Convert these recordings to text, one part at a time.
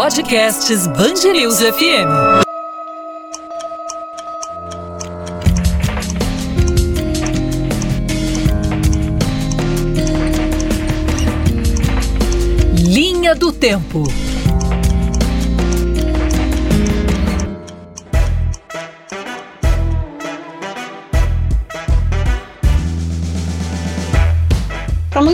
Podcasts Bangerils FM. Linha do Tempo.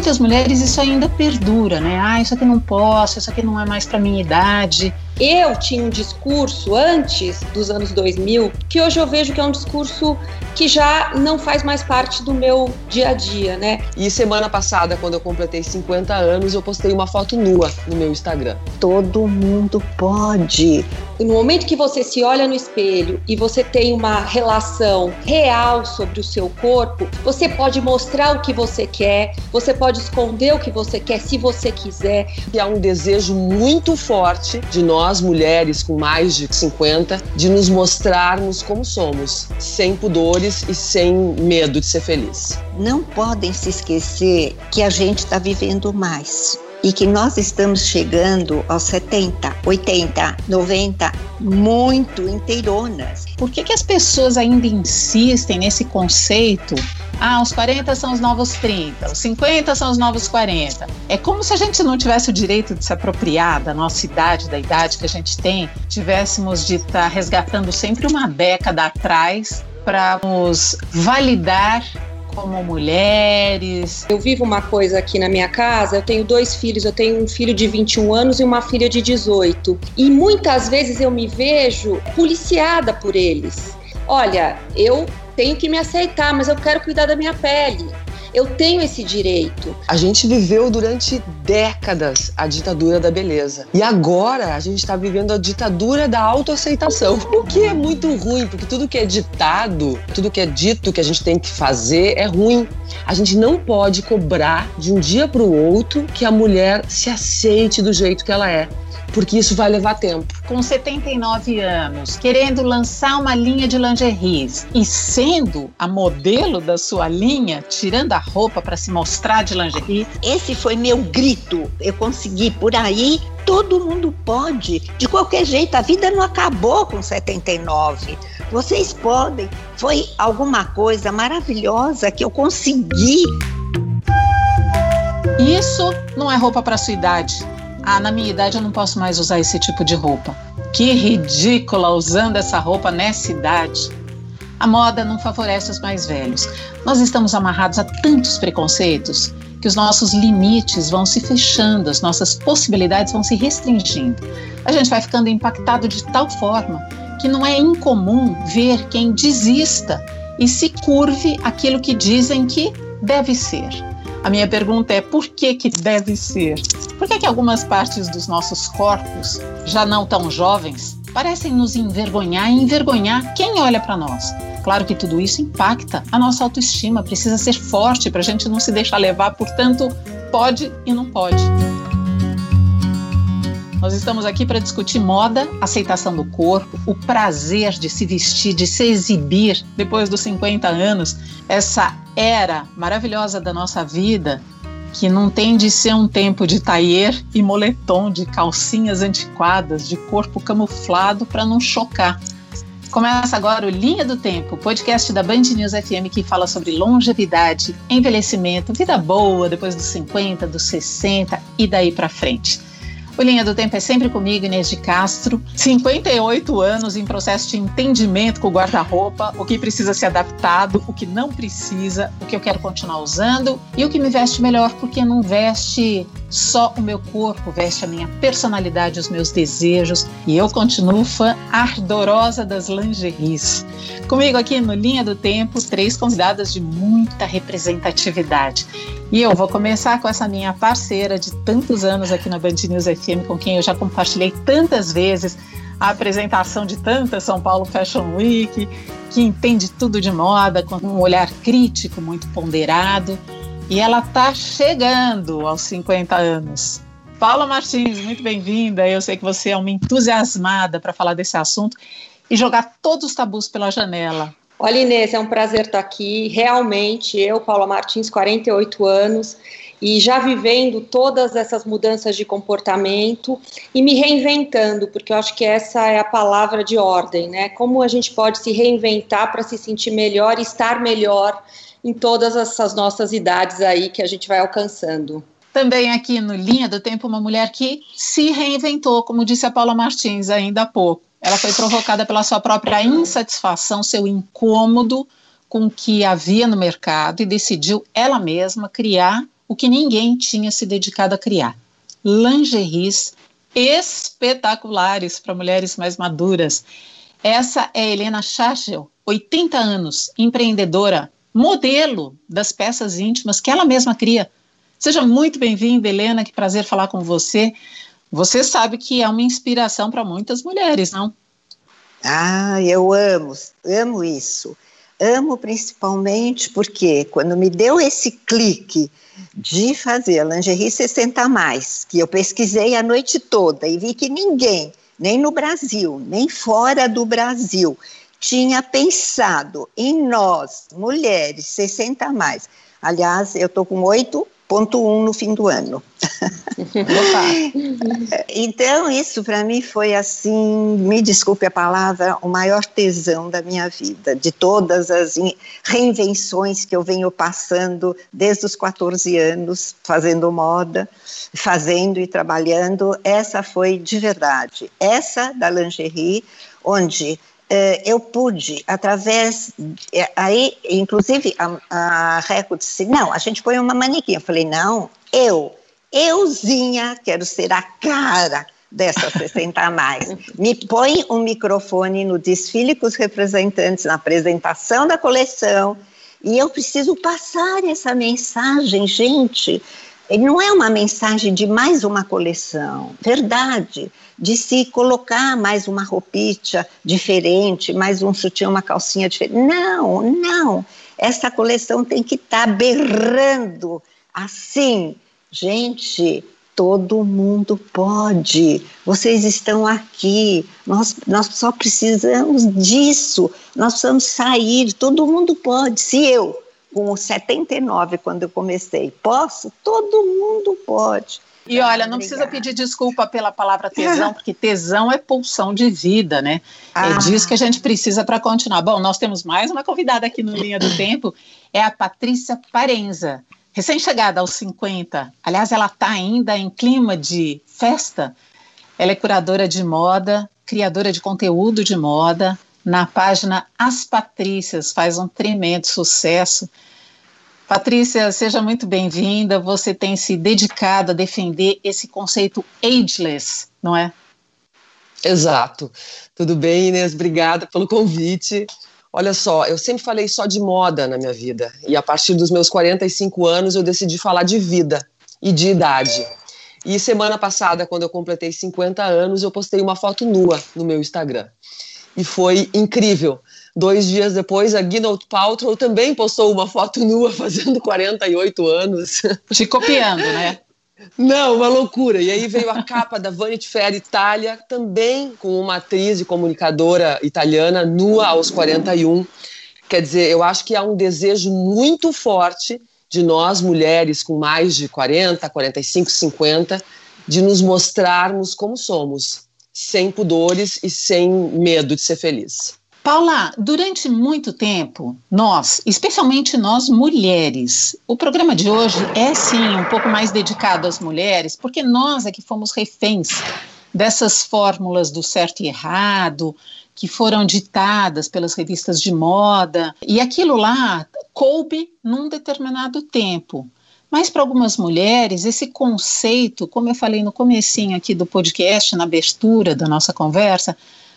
Muitas mulheres isso ainda perdura, né? Ah, isso aqui não posso, isso aqui não é mais para minha idade. Eu tinha um discurso antes dos anos 2000 que hoje eu vejo que é um discurso que já não faz mais parte do meu dia a dia, né? E semana passada, quando eu completei 50 anos, eu postei uma foto nua no meu Instagram. Todo mundo pode. No momento que você se olha no espelho e você tem uma relação real sobre o seu corpo, você pode mostrar o que você quer, você pode esconder o que você quer se você quiser. E há um desejo muito forte de nós, mulheres com mais de 50, de nos mostrarmos como somos, sem pudores e sem medo de ser feliz. Não podem se esquecer que a gente está vivendo mais e que nós estamos chegando aos 70, 80, 90 muito inteironas. Por que, que as pessoas ainda insistem nesse conceito? Ah, os 40 são os novos 30, os 50 são os novos 40. É como se a gente não tivesse o direito de se apropriar da nossa idade, da idade que a gente tem, tivéssemos de estar tá resgatando sempre uma década atrás para nos validar como mulheres? Eu vivo uma coisa aqui na minha casa, eu tenho dois filhos, eu tenho um filho de 21 anos e uma filha de 18. E muitas vezes eu me vejo policiada por eles. Olha, eu tenho que me aceitar, mas eu quero cuidar da minha pele. Eu tenho esse direito. A gente viveu durante décadas a ditadura da beleza. E agora a gente está vivendo a ditadura da autoaceitação. O que é muito ruim, porque tudo que é ditado, tudo que é dito que a gente tem que fazer é ruim. A gente não pode cobrar de um dia para o outro que a mulher se aceite do jeito que ela é porque isso vai levar tempo. Com 79 anos, querendo lançar uma linha de lingeries e sendo a modelo da sua linha, tirando a roupa para se mostrar de lingerie. Esse foi meu grito. Eu consegui por aí. Todo mundo pode. De qualquer jeito, a vida não acabou com 79. Vocês podem. Foi alguma coisa maravilhosa que eu consegui. Isso não é roupa para sua idade ah, na minha idade eu não posso mais usar esse tipo de roupa. Que ridícula usando essa roupa nessa idade. A moda não favorece os mais velhos. Nós estamos amarrados a tantos preconceitos que os nossos limites vão se fechando, as nossas possibilidades vão se restringindo. A gente vai ficando impactado de tal forma que não é incomum ver quem desista e se curve aquilo que dizem que deve ser. A minha pergunta é por que que deve ser? Por que que algumas partes dos nossos corpos, já não tão jovens, parecem nos envergonhar e envergonhar quem olha para nós? Claro que tudo isso impacta a nossa autoestima, precisa ser forte para a gente não se deixar levar, portanto, pode e não pode. Nós estamos aqui para discutir moda, aceitação do corpo, o prazer de se vestir, de se exibir depois dos 50 anos, essa era maravilhosa da nossa vida que não tem de ser um tempo de taier e moletom, de calcinhas antiquadas, de corpo camuflado para não chocar. Começa agora o Linha do Tempo, podcast da Band News FM que fala sobre longevidade, envelhecimento, vida boa depois dos 50, dos 60 e daí para frente. O Linha do Tempo é sempre comigo, Inês de Castro. 58 anos em processo de entendimento com o guarda-roupa, o que precisa ser adaptado, o que não precisa, o que eu quero continuar usando e o que me veste melhor, porque não veste só o meu corpo, veste a minha personalidade, os meus desejos. E eu continuo fã ardorosa das lingeries. Comigo aqui no Linha do Tempo, três convidadas de muita representatividade. E eu vou começar com essa minha parceira de tantos anos aqui na Band News FM, com quem eu já compartilhei tantas vezes a apresentação de tanta São Paulo Fashion Week, que entende tudo de moda com um olhar crítico muito ponderado. E ela está chegando aos 50 anos. Paula Martins, muito bem-vinda. Eu sei que você é uma entusiasmada para falar desse assunto e jogar todos os tabus pela janela. Olha, Inês, é um prazer estar aqui. Realmente, eu, Paula Martins, 48 anos, e já vivendo todas essas mudanças de comportamento e me reinventando, porque eu acho que essa é a palavra de ordem, né? Como a gente pode se reinventar para se sentir melhor e estar melhor em todas essas nossas idades aí que a gente vai alcançando. Também aqui no Linha do Tempo, uma mulher que se reinventou, como disse a Paula Martins ainda há pouco. Ela foi provocada pela sua própria insatisfação, seu incômodo com o que havia no mercado e decidiu ela mesma criar o que ninguém tinha se dedicado a criar: lingeries espetaculares para mulheres mais maduras. Essa é Helena Schachel, 80 anos, empreendedora, modelo das peças íntimas que ela mesma cria. Seja muito bem-vinda, Helena, que prazer falar com você. Você sabe que é uma inspiração para muitas mulheres, não? Ah, eu amo, amo isso. Amo principalmente porque quando me deu esse clique de fazer a lingerie 60 mais, que eu pesquisei a noite toda e vi que ninguém, nem no Brasil, nem fora do Brasil, tinha pensado em nós, mulheres 60 mais. Aliás, eu estou com oito ponto um no fim do ano. então, isso para mim foi assim, me desculpe a palavra, o maior tesão da minha vida, de todas as reinvenções que eu venho passando desde os 14 anos, fazendo moda, fazendo e trabalhando. Essa foi de verdade. Essa da lingerie, onde eu pude, através, eh, aí, inclusive, a, a Reco disse, não, a gente põe uma manequim. Eu falei, não, eu, euzinha, quero ser a cara dessa 60 a mais. Me põe um microfone no desfile com os representantes, na apresentação da coleção, e eu preciso passar essa mensagem, gente. Não é uma mensagem de mais uma coleção, verdade de se colocar mais uma roupinha diferente, mais um sutiã, uma calcinha diferente. Não, não. Essa coleção tem que estar tá berrando assim. Gente, todo mundo pode. Vocês estão aqui. Nós, nós só precisamos disso. Nós precisamos sair. Todo mundo pode. Se eu, com 79, quando eu comecei, posso, todo mundo pode. E olha, não precisa pedir desculpa pela palavra tesão, porque tesão é pulsão de vida, né? É ah. É disso que a gente precisa para continuar. Bom, nós temos mais uma convidada aqui no Linha do Tempo, é a Patrícia Parenza, recém-chegada aos 50. Aliás, ela está ainda em clima de festa. Ela é curadora de moda, criadora de conteúdo de moda. Na página As Patrícias, faz um tremendo sucesso. Patrícia, seja muito bem-vinda. Você tem se dedicado a defender esse conceito ageless, não é? Exato. Tudo bem, Inês? Obrigada pelo convite. Olha só, eu sempre falei só de moda na minha vida. E a partir dos meus 45 anos eu decidi falar de vida e de idade. E semana passada, quando eu completei 50 anos, eu postei uma foto nua no meu Instagram. E foi incrível Dois dias depois, a Gwyneth Paltrow também postou uma foto nua fazendo 48 anos. Te copiando, né? Não, uma loucura. E aí veio a capa da Vanity Fair Itália, também com uma atriz e comunicadora italiana nua aos 41. Quer dizer, eu acho que há um desejo muito forte de nós, mulheres com mais de 40, 45, 50, de nos mostrarmos como somos, sem pudores e sem medo de ser feliz. Paula, durante muito tempo, nós, especialmente nós mulheres, o programa de hoje é sim um pouco mais dedicado às mulheres, porque nós é que fomos reféns dessas fórmulas do certo e errado, que foram ditadas pelas revistas de moda, e aquilo lá coube num determinado tempo. Mas para algumas mulheres, esse conceito, como eu falei no comecinho aqui do podcast, na abertura da nossa conversa,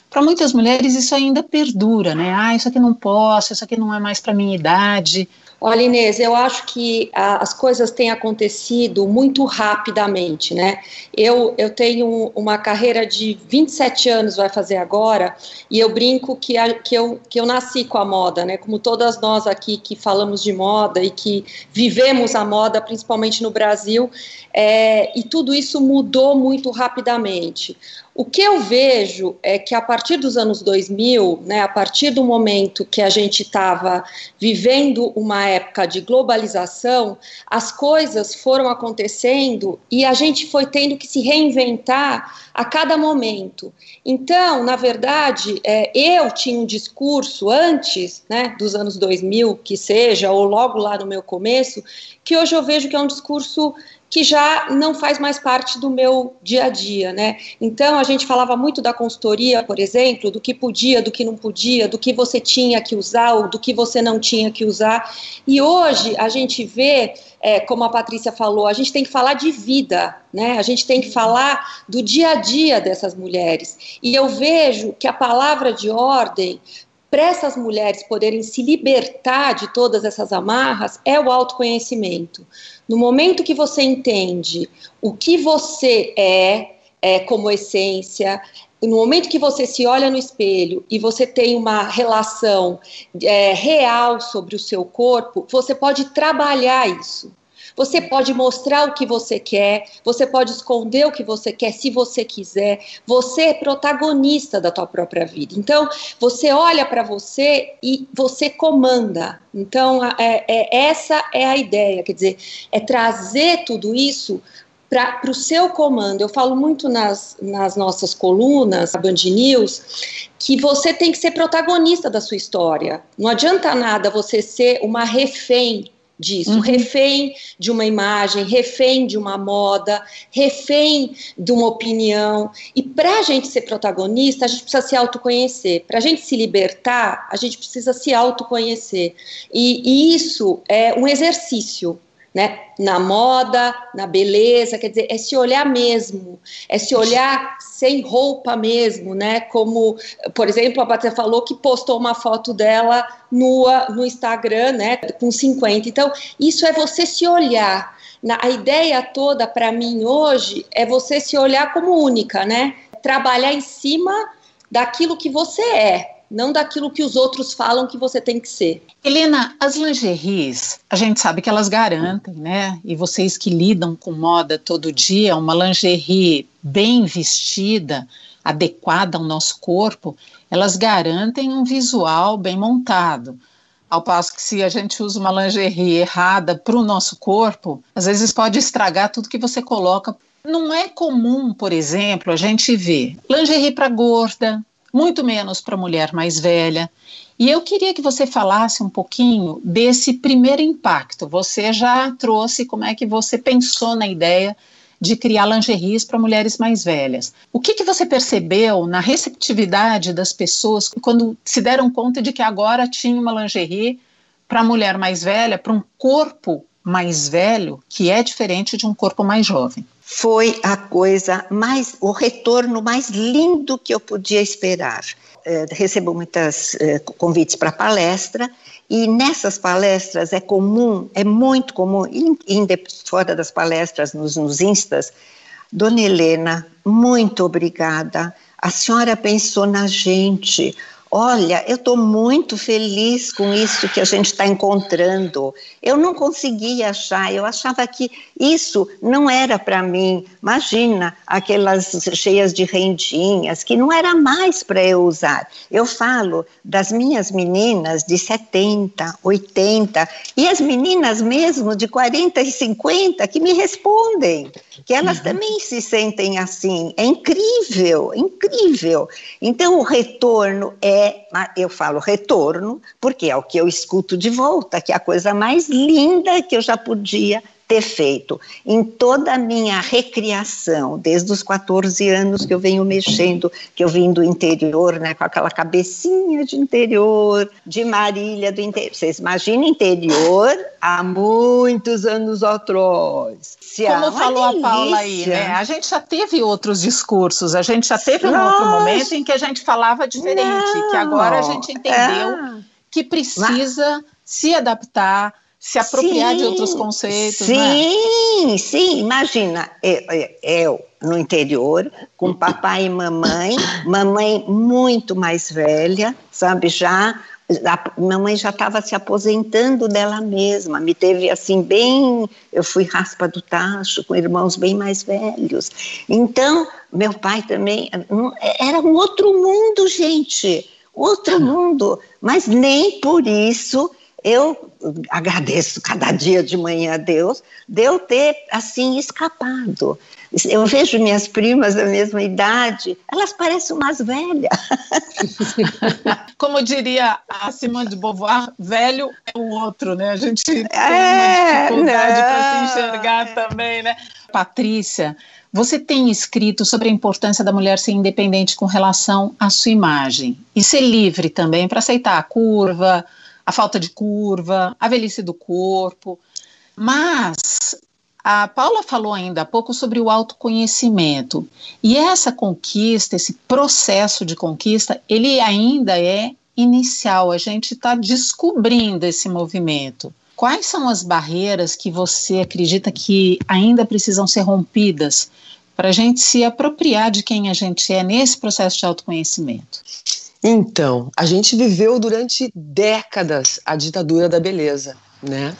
para muitas mulheres isso ainda perdura, né? Ah, isso aqui não posso, isso aqui não é mais para minha idade. Olha, Inês, eu acho que a, as coisas têm acontecido muito rapidamente, né? Eu, eu tenho uma carreira de 27 anos, vai fazer agora, e eu brinco que, a, que, eu, que eu nasci com a moda, né? Como todas nós aqui que falamos de moda e que vivemos a moda, principalmente no Brasil, é, e tudo isso mudou muito rapidamente. O que eu vejo é que a partir dos anos 2000, né, a partir do momento que a gente estava vivendo uma época de globalização, as coisas foram acontecendo e a gente foi tendo que se reinventar a cada momento. Então, na verdade, é, eu tinha um discurso antes né, dos anos 2000, que seja, ou logo lá no meu começo, que hoje eu vejo que é um discurso que já não faz mais parte do meu dia a dia, né? Então a gente falava muito da consultoria, por exemplo, do que podia, do que não podia, do que você tinha que usar ou do que você não tinha que usar. E hoje a gente vê, é, como a Patrícia falou, a gente tem que falar de vida, né? A gente tem que falar do dia a dia dessas mulheres. E eu vejo que a palavra de ordem para essas mulheres poderem se libertar de todas essas amarras é o autoconhecimento. No momento que você entende o que você é, é como essência, no momento que você se olha no espelho e você tem uma relação é, real sobre o seu corpo, você pode trabalhar isso. Você pode mostrar o que você quer, você pode esconder o que você quer se você quiser. Você é protagonista da tua própria vida. Então, você olha para você e você comanda. Então, é, é, essa é a ideia, quer dizer, é trazer tudo isso para o seu comando. Eu falo muito nas, nas nossas colunas, a Band News, que você tem que ser protagonista da sua história. Não adianta nada você ser uma refém disso, uhum. refém de uma imagem, refém de uma moda, refém de uma opinião. E para a gente ser protagonista, a gente precisa se autoconhecer. Para a gente se libertar, a gente precisa se autoconhecer. E, e isso é um exercício né? Na moda, na beleza, quer dizer, é se olhar mesmo, é se olhar sem roupa mesmo, né? Como, por exemplo, a Patrícia falou que postou uma foto dela nua no Instagram, né? Com 50. Então, isso é você se olhar. Na, a ideia toda para mim hoje é você se olhar como única, né? Trabalhar em cima daquilo que você é, não daquilo que os outros falam que você tem que ser. Helena, as lingeries, a gente sabe que elas garantem, né? E vocês que lidam com moda todo dia, uma lingerie bem vestida, adequada ao nosso corpo, elas garantem um visual bem montado. Ao passo que se a gente usa uma lingerie errada para o nosso corpo, às vezes pode estragar tudo que você coloca. Não é comum, por exemplo, a gente ver lingerie para gorda, muito menos para mulher mais velha. E eu queria que você falasse um pouquinho desse primeiro impacto. Você já trouxe como é que você pensou na ideia de criar lingeries para mulheres mais velhas. O que, que você percebeu na receptividade das pessoas quando se deram conta de que agora tinha uma lingerie para mulher mais velha, para um corpo mais velho, que é diferente de um corpo mais jovem? Foi a coisa mais, o retorno mais lindo que eu podia esperar. É, recebo muitos é, convites para palestra e nessas palestras é comum, é muito comum, indo fora das palestras, nos, nos instas, Dona Helena, muito obrigada. A senhora pensou na gente. Olha, eu estou muito feliz com isso que a gente está encontrando. Eu não conseguia achar, eu achava que isso não era para mim. Imagina aquelas cheias de rendinhas, que não era mais para eu usar. Eu falo das minhas meninas de 70, 80, e as meninas mesmo de 40 e 50 que me respondem, que elas uhum. também se sentem assim. É incrível, incrível. Então, o retorno é é, eu falo retorno, porque é o que eu escuto de volta, que é a coisa mais linda que eu já podia ter feito. Em toda a minha recriação, desde os 14 anos que eu venho mexendo, que eu vim do interior, né, com aquela cabecinha de interior, de Marília do interior. Vocês imaginem interior há muitos anos atrás. Se Como falou delícia. a Paula aí, né? A gente já teve outros discursos, a gente já teve Nossa. um outro momento em que a gente falava diferente, Não. que agora a gente entendeu é. que precisa Mas... se adaptar se apropriar sim, de outros conceitos. Sim, né? sim. Imagina, eu, eu, no interior, com papai e mamãe, mamãe muito mais velha, sabe, já a mamãe já estava se aposentando dela mesma, me teve assim bem, eu fui raspa do tacho, com irmãos bem mais velhos. Então, meu pai também, era um outro mundo, gente, outro mundo, mas nem por isso eu agradeço cada dia de manhã a Deus de eu ter assim escapado. Eu vejo minhas primas da mesma idade, elas parecem umas velhas. Como diria a Simone de Beauvoir, velho é o outro, né? A gente tem é, uma dificuldade para se enxergar também, né? Patrícia, você tem escrito sobre a importância da mulher ser independente com relação à sua imagem e ser livre também para aceitar a curva, a falta de curva, a velhice do corpo. Mas a Paula falou ainda há pouco sobre o autoconhecimento. E essa conquista, esse processo de conquista, ele ainda é inicial. A gente está descobrindo esse movimento. Quais são as barreiras que você acredita que ainda precisam ser rompidas para a gente se apropriar de quem a gente é nesse processo de autoconhecimento? Então, a gente viveu durante décadas a ditadura da beleza né?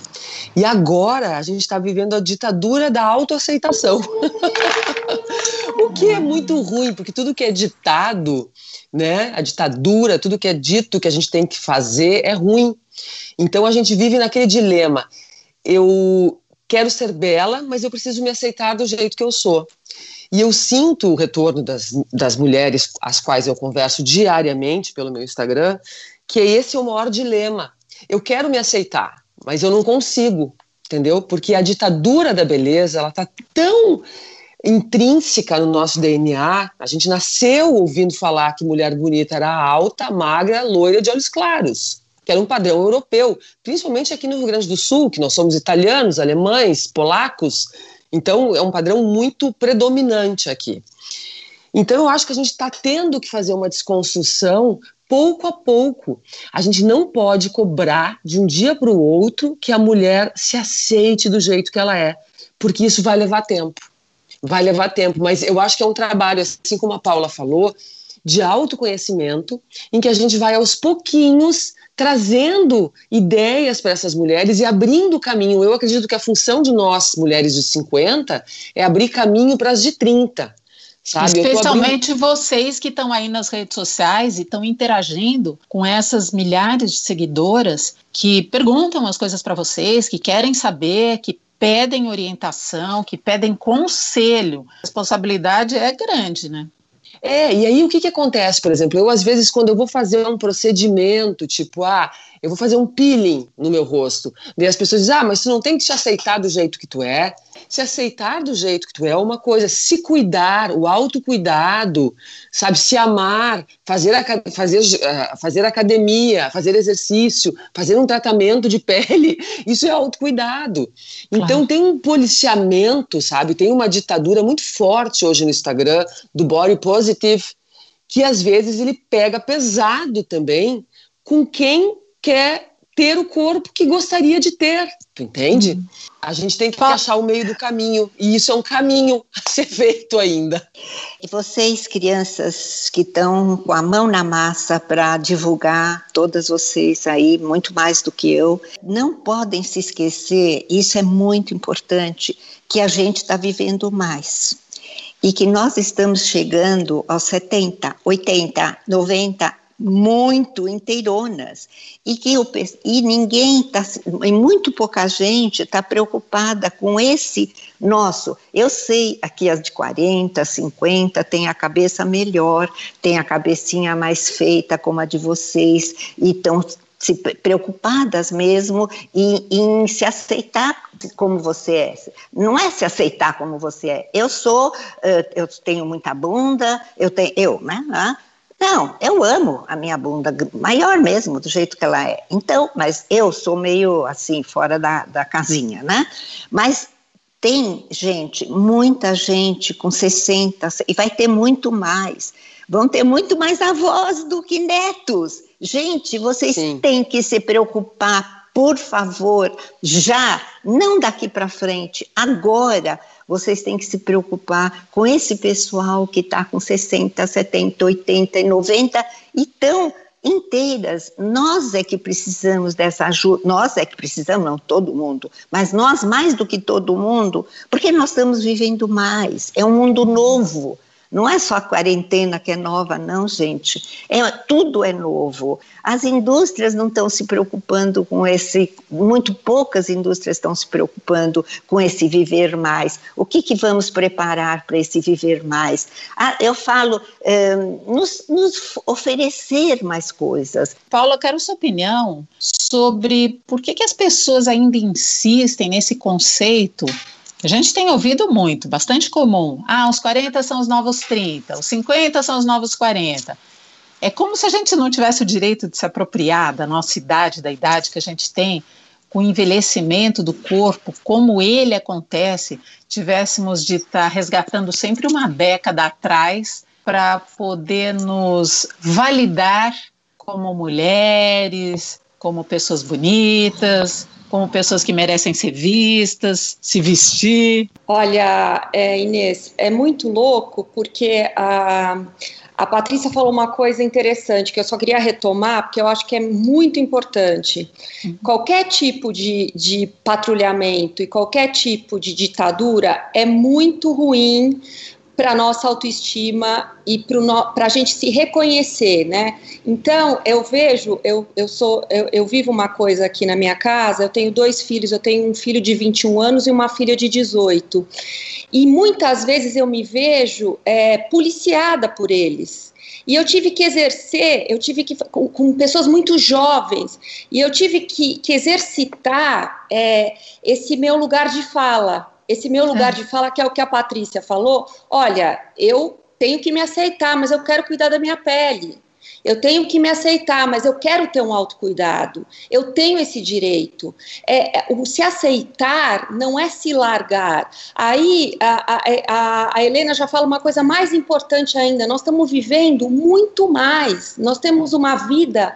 E agora a gente está vivendo a ditadura da autoaceitação. o que é muito ruim, porque tudo que é ditado, né? A ditadura, tudo que é dito que a gente tem que fazer é ruim. Então a gente vive naquele dilema. Eu quero ser bela, mas eu preciso me aceitar do jeito que eu sou. E eu sinto o retorno das, das mulheres às quais eu converso diariamente pelo meu Instagram, que esse é o maior dilema. Eu quero me aceitar, mas eu não consigo, entendeu? Porque a ditadura da beleza, ela tá tão intrínseca no nosso DNA. A gente nasceu ouvindo falar que mulher bonita era alta, magra, loira de olhos claros, que era um padrão europeu, principalmente aqui no Rio Grande do Sul, que nós somos italianos, alemães, polacos. Então é um padrão muito predominante aqui. Então eu acho que a gente está tendo que fazer uma desconstrução pouco a pouco. A gente não pode cobrar de um dia para o outro que a mulher se aceite do jeito que ela é, porque isso vai levar tempo. Vai levar tempo, mas eu acho que é um trabalho, assim como a Paula falou, de autoconhecimento, em que a gente vai aos pouquinhos trazendo ideias para essas mulheres e abrindo caminho. Eu acredito que a função de nós, mulheres de 50, é abrir caminho para as de 30 Sabe? Especialmente abrindo... vocês que estão aí nas redes sociais e estão interagindo com essas milhares de seguidoras que perguntam as coisas para vocês, que querem saber, que pedem orientação, que pedem conselho. A responsabilidade é grande, né? É, e aí o que, que acontece, por exemplo? Eu, às vezes, quando eu vou fazer um procedimento, tipo, ah, eu vou fazer um peeling no meu rosto, daí as pessoas dizem, ah, mas tu não tem que te aceitar do jeito que tu é, se aceitar do jeito que tu é é uma coisa, se cuidar, o autocuidado, sabe, se amar, fazer, fazer, eh, fazer academia, fazer exercício, fazer um tratamento de pele, isso é autocuidado. Então claro. tem um policiamento, sabe, tem uma ditadura muito forte hoje no Instagram do body positive, que às vezes ele pega pesado também com quem quer ter o corpo que gostaria de ter, tu entende? Uhum. A gente tem que achar o meio do caminho, e isso é um caminho a ser feito ainda. E vocês, crianças que estão com a mão na massa para divulgar, todas vocês aí, muito mais do que eu, não podem se esquecer, isso é muito importante, que a gente está vivendo mais. E que nós estamos chegando aos 70, 80, 90 muito inteironas e que eu, e ninguém está e muito pouca gente está preocupada com esse nosso. Eu sei aqui as de 40, 50 tem a cabeça melhor, tem a cabecinha mais feita como a de vocês e estão se preocupadas mesmo em, em, se aceitar como você é. Não é se aceitar como você é. Eu sou, eu tenho muita bunda, eu tenho, eu, né? Não, eu amo a minha bunda, maior mesmo, do jeito que ela é. Então, mas eu sou meio assim, fora da, da casinha, né? Mas tem gente, muita gente com 60, e vai ter muito mais. Vão ter muito mais avós do que netos. Gente, vocês Sim. têm que se preocupar, por favor, já, não daqui para frente, agora vocês têm que se preocupar com esse pessoal que está com 60, 70, 80 e 90 e estão inteiras. Nós é que precisamos dessa ajuda, nós é que precisamos, não todo mundo, mas nós mais do que todo mundo, porque nós estamos vivendo mais. É um mundo novo. Não é só a quarentena que é nova, não, gente. É, tudo é novo. As indústrias não estão se preocupando com esse, muito poucas indústrias estão se preocupando com esse viver mais. O que, que vamos preparar para esse viver mais? Ah, eu falo, é, nos, nos, oferecer mais coisas. Paula, eu quero sua opinião sobre por que, que as pessoas ainda insistem nesse conceito a gente tem ouvido muito, bastante comum. Ah, os 40 são os novos 30, os 50 são os novos 40. É como se a gente não tivesse o direito de se apropriar da nossa idade, da idade que a gente tem, com o envelhecimento do corpo, como ele acontece, tivéssemos de estar tá resgatando sempre uma década atrás para poder nos validar como mulheres, como pessoas bonitas, como pessoas que merecem ser vistas, se vestir? Olha, é, Inês, é muito louco porque a, a Patrícia falou uma coisa interessante que eu só queria retomar, porque eu acho que é muito importante. Uhum. Qualquer tipo de, de patrulhamento e qualquer tipo de ditadura é muito ruim para nossa autoestima e para a gente se reconhecer, né? Então eu vejo, eu, eu sou, eu, eu, vivo uma coisa aqui na minha casa. Eu tenho dois filhos, eu tenho um filho de 21 anos e uma filha de 18. E muitas vezes eu me vejo é, policiada por eles. E eu tive que exercer, eu tive que, com, com pessoas muito jovens, e eu tive que, que exercitar é, esse meu lugar de fala esse meu lugar é. de fala, que é o que a Patrícia falou, olha, eu tenho que me aceitar, mas eu quero cuidar da minha pele. Eu tenho que me aceitar, mas eu quero ter um autocuidado. Eu tenho esse direito. É, é, o se aceitar não é se largar. Aí a, a, a, a Helena já fala uma coisa mais importante ainda. Nós estamos vivendo muito mais. Nós temos uma vida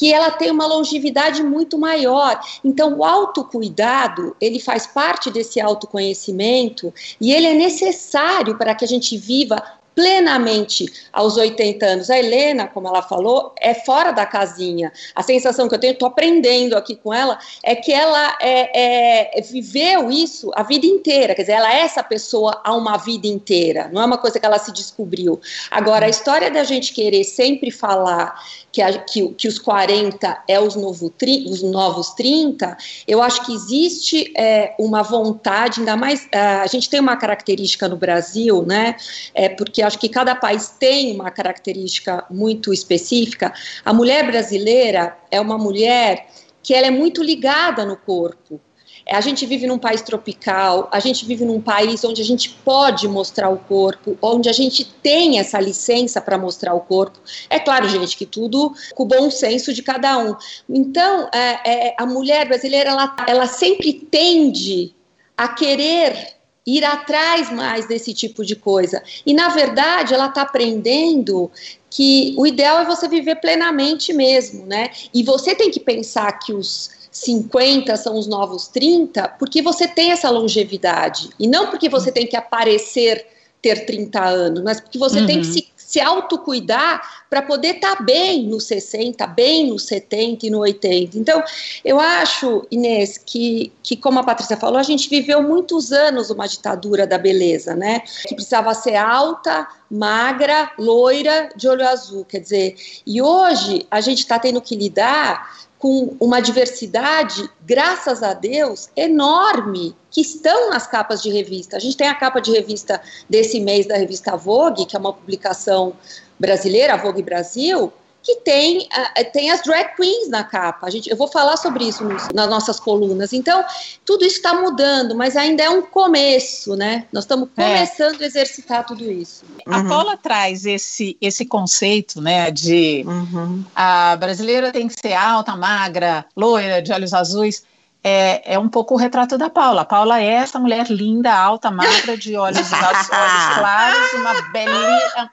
que ela tem uma longevidade muito maior. Então, o autocuidado, ele faz parte desse autoconhecimento e ele é necessário para que a gente viva plenamente aos 80 anos. A Helena, como ela falou, é fora da casinha. A sensação que eu tenho, estou aprendendo aqui com ela, é que ela é, é, viveu isso a vida inteira. Quer dizer, ela é essa pessoa há uma vida inteira. Não é uma coisa que ela se descobriu. Agora, a história da gente querer sempre falar que, a, que, que, os 40 é os, novo, os, novos 30, eu acho que existe é, uma vontade, ainda mais. a gente tem uma característica no Brasil, né? É, porque acho que cada país tem uma característica muito específica. A mulher brasileira é uma mulher que ela é muito ligada no corpo. A gente vive num país tropical, a gente vive num país onde a gente pode mostrar o corpo, onde a gente tem essa licença para mostrar o corpo. É claro, gente, que tudo com o bom senso de cada um. Então, é, é, a mulher brasileira, ela, ela sempre tende a querer ir atrás mais desse tipo de coisa. E, na verdade, ela está aprendendo que o ideal é você viver plenamente mesmo, né? E você tem que pensar que os 50 são os novos 30, porque você tem essa longevidade. E não porque você tem que aparecer ter 30 anos, mas porque você uhum. tem que uhum. se, se autocuidar para poder estar tá bem nos 60, bem nos 70 e no 80. Então, eu acho, Inês, que, que como a Patrícia falou, a gente viveu muitos anos uma ditadura da beleza, né? Que precisava ser alta, magra, loira, de olho azul, quer dizer, e hoje a gente está tendo que lidar com uma diversidade, graças a Deus, enorme, que estão nas capas de revista. A gente tem a capa de revista desse mês da revista Vogue, que é uma publicação brasileira, a Vogue Brasil, que tem, tem as drag queens na capa. A gente, eu vou falar sobre isso nos, nas nossas colunas. Então, tudo isso está mudando, mas ainda é um começo, né? Nós estamos é. começando é. a exercitar tudo isso. Uhum. A Paula traz esse, esse conceito, né, de uhum. a brasileira tem que ser alta, magra, loira, de olhos azuis. É, é um pouco o retrato da Paula. A Paula é essa mulher linda, alta, magra, de olhos, olhos claros, uma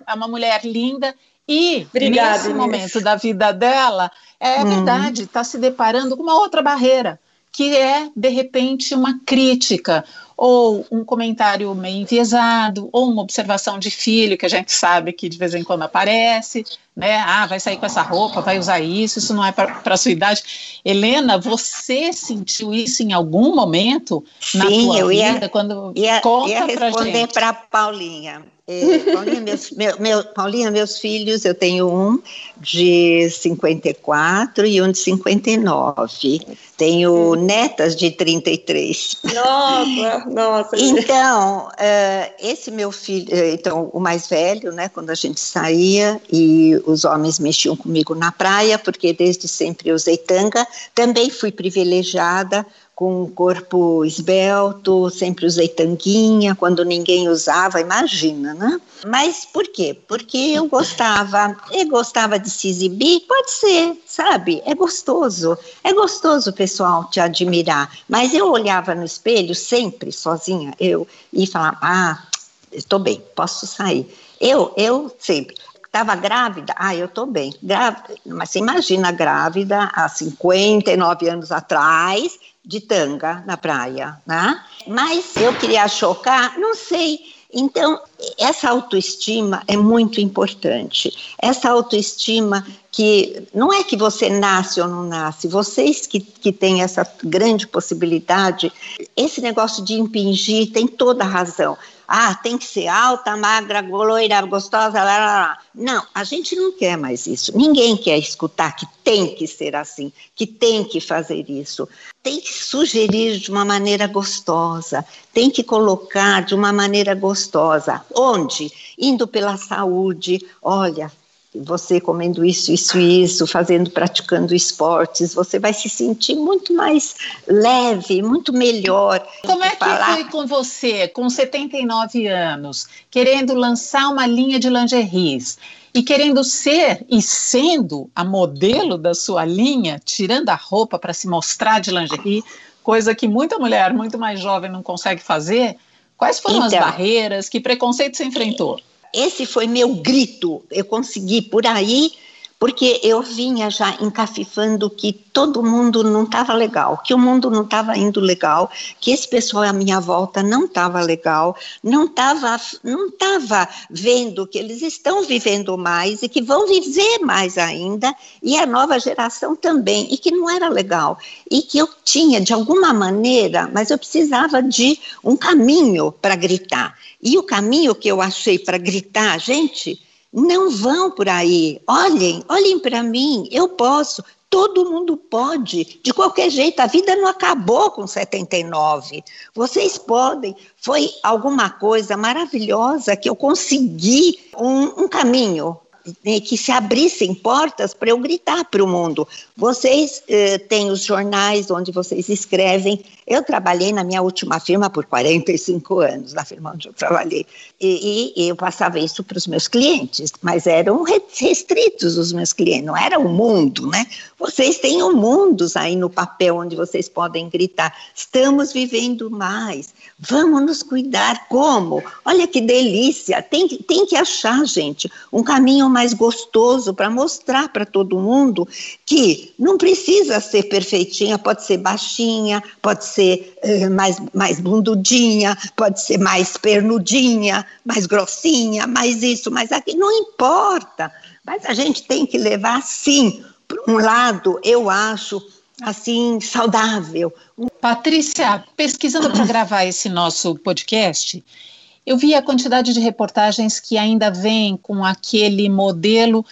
é uma mulher linda e Obrigada, nesse Inês. momento da vida dela, é uhum. verdade, está se deparando com uma outra barreira, que é, de repente, uma crítica, ou um comentário meio enviesado, ou uma observação de filho que a gente sabe que de vez em quando aparece, né? Ah, vai sair com essa roupa, vai usar isso, isso não é para a sua idade. Helena, você sentiu isso em algum momento Sim, na tua eu ia, vida? Quando ia, conta ia responder para Paulinha. É, Paulinha, meus, meu, meu- Paulinha, meus filhos, eu tenho um de 54 e um de 59. Tenho netas de 33. Nossa, nossa. Então, eh, esse meu filho, eh, então, o mais velho, né, quando a gente saía e os homens mexiam comigo na praia, porque desde sempre usei tanga, também fui privilegiada com um corpo esbelto, sempre usei tanguinha, quando ninguém usava, imagina, né? Mas por quê? Porque eu gostava, eu gostava de se exibir, pode ser, sabe? É gostoso, é gostoso o pessoal te admirar, mas eu olhava no espelho sempre, sozinha, eu, e falava, ah, estou bem, posso sair. Eu, eu sempre. Estava grávida? Ah, eu estou bem. Grávida, mas você imagina grávida há 59 anos atrás, de tanga na praia, né? Mas eu queria chocar, não sei. Então, essa autoestima é muito importante. Essa autoestima que não é que você nasce ou não nasce, vocês que, que têm essa grande possibilidade, esse negócio de impingir tem toda a razão. Ah, tem que ser alta, magra, loira, gostosa. Não, a gente não quer mais isso. Ninguém quer escutar que tem que ser assim, que tem que fazer isso. Tem que sugerir de uma maneira gostosa, tem que colocar de uma maneira gostosa. Onde? Indo pela saúde. Olha, você comendo isso, isso, isso, fazendo, praticando esportes, você vai se sentir muito mais leve, muito melhor. Como é que Falar- foi com você, com 79 anos, querendo lançar uma linha de lingeries e querendo ser e sendo a modelo da sua linha, tirando a roupa para se mostrar de lingerie, coisa que muita mulher muito mais jovem não consegue fazer? Quais foram as Então. barreiras? Que preconceito você enfrentou? Esse foi meu grito. Eu consegui por aí, porque eu vinha já encafifando que todo mundo não estava legal, que o mundo não estava indo legal, que esse pessoal à minha volta não estava legal, não estava não tava vendo que eles estão vivendo mais e que vão viver mais ainda, e a nova geração também, e que não era legal. E que eu tinha, de alguma maneira, mas eu precisava de um caminho para gritar. E o caminho que eu achei para gritar, gente, não vão por aí. Olhem, olhem para mim, eu posso. Todo mundo pode, de qualquer jeito, a vida não acabou com 79. Vocês podem. Foi alguma coisa maravilhosa que eu consegui um, um caminho né, que se abrissem portas para eu gritar para o mundo. Vocês eh, têm os jornais onde vocês escrevem. Eu trabalhei na minha última firma por 45 anos, na firma onde eu trabalhei. E, e eu passava isso para os meus clientes, mas eram re- restritos os meus clientes, não era o mundo, né? Vocês têm um mundos aí no papel onde vocês podem gritar. Estamos vivendo mais. Vamos nos cuidar. Como? Olha que delícia. Tem, que- tem que achar, gente, um caminho mais gostoso para mostrar para todo mundo que não precisa ser perfeitinha, pode ser baixinha, pode ser eh, mais, mais bundudinha, pode ser mais pernudinha, mais grossinha, mais isso, mais aquilo. Não importa. Mas a gente tem que levar, sim, para um lado, eu acho, assim, saudável. Patrícia, pesquisando para gravar esse nosso podcast, eu vi a quantidade de reportagens que ainda vem com aquele modelo,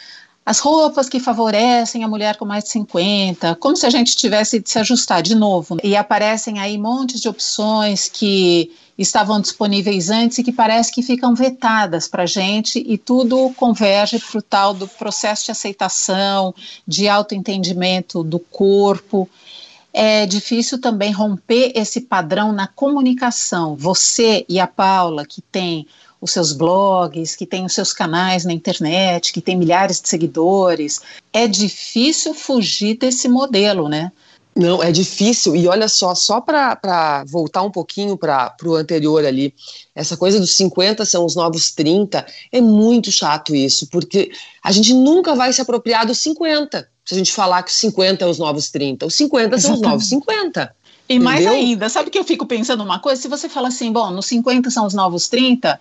as roupas que favorecem a mulher com mais de 50, como se a gente tivesse de se ajustar de novo. E aparecem aí montes de opções que estavam disponíveis antes e que parece que ficam vetadas para a gente, e tudo converge para o tal do processo de aceitação, de autoentendimento do corpo é difícil também romper esse padrão na comunicação. Você e a Paula, que tem os seus blogs, que tem os seus canais na internet, que tem milhares de seguidores, é difícil fugir desse modelo, né? Não, é difícil. E olha só, só para voltar um pouquinho para o anterior ali, essa coisa dos 50 são os novos 30, é muito chato isso, porque a gente nunca vai se apropriar dos 50. Se a gente falar que os 50 é os novos 30, os 50 são os novos 50. E mais Entendeu? ainda, sabe que eu fico pensando uma coisa? Se você fala assim, bom, nos 50 são os novos 30,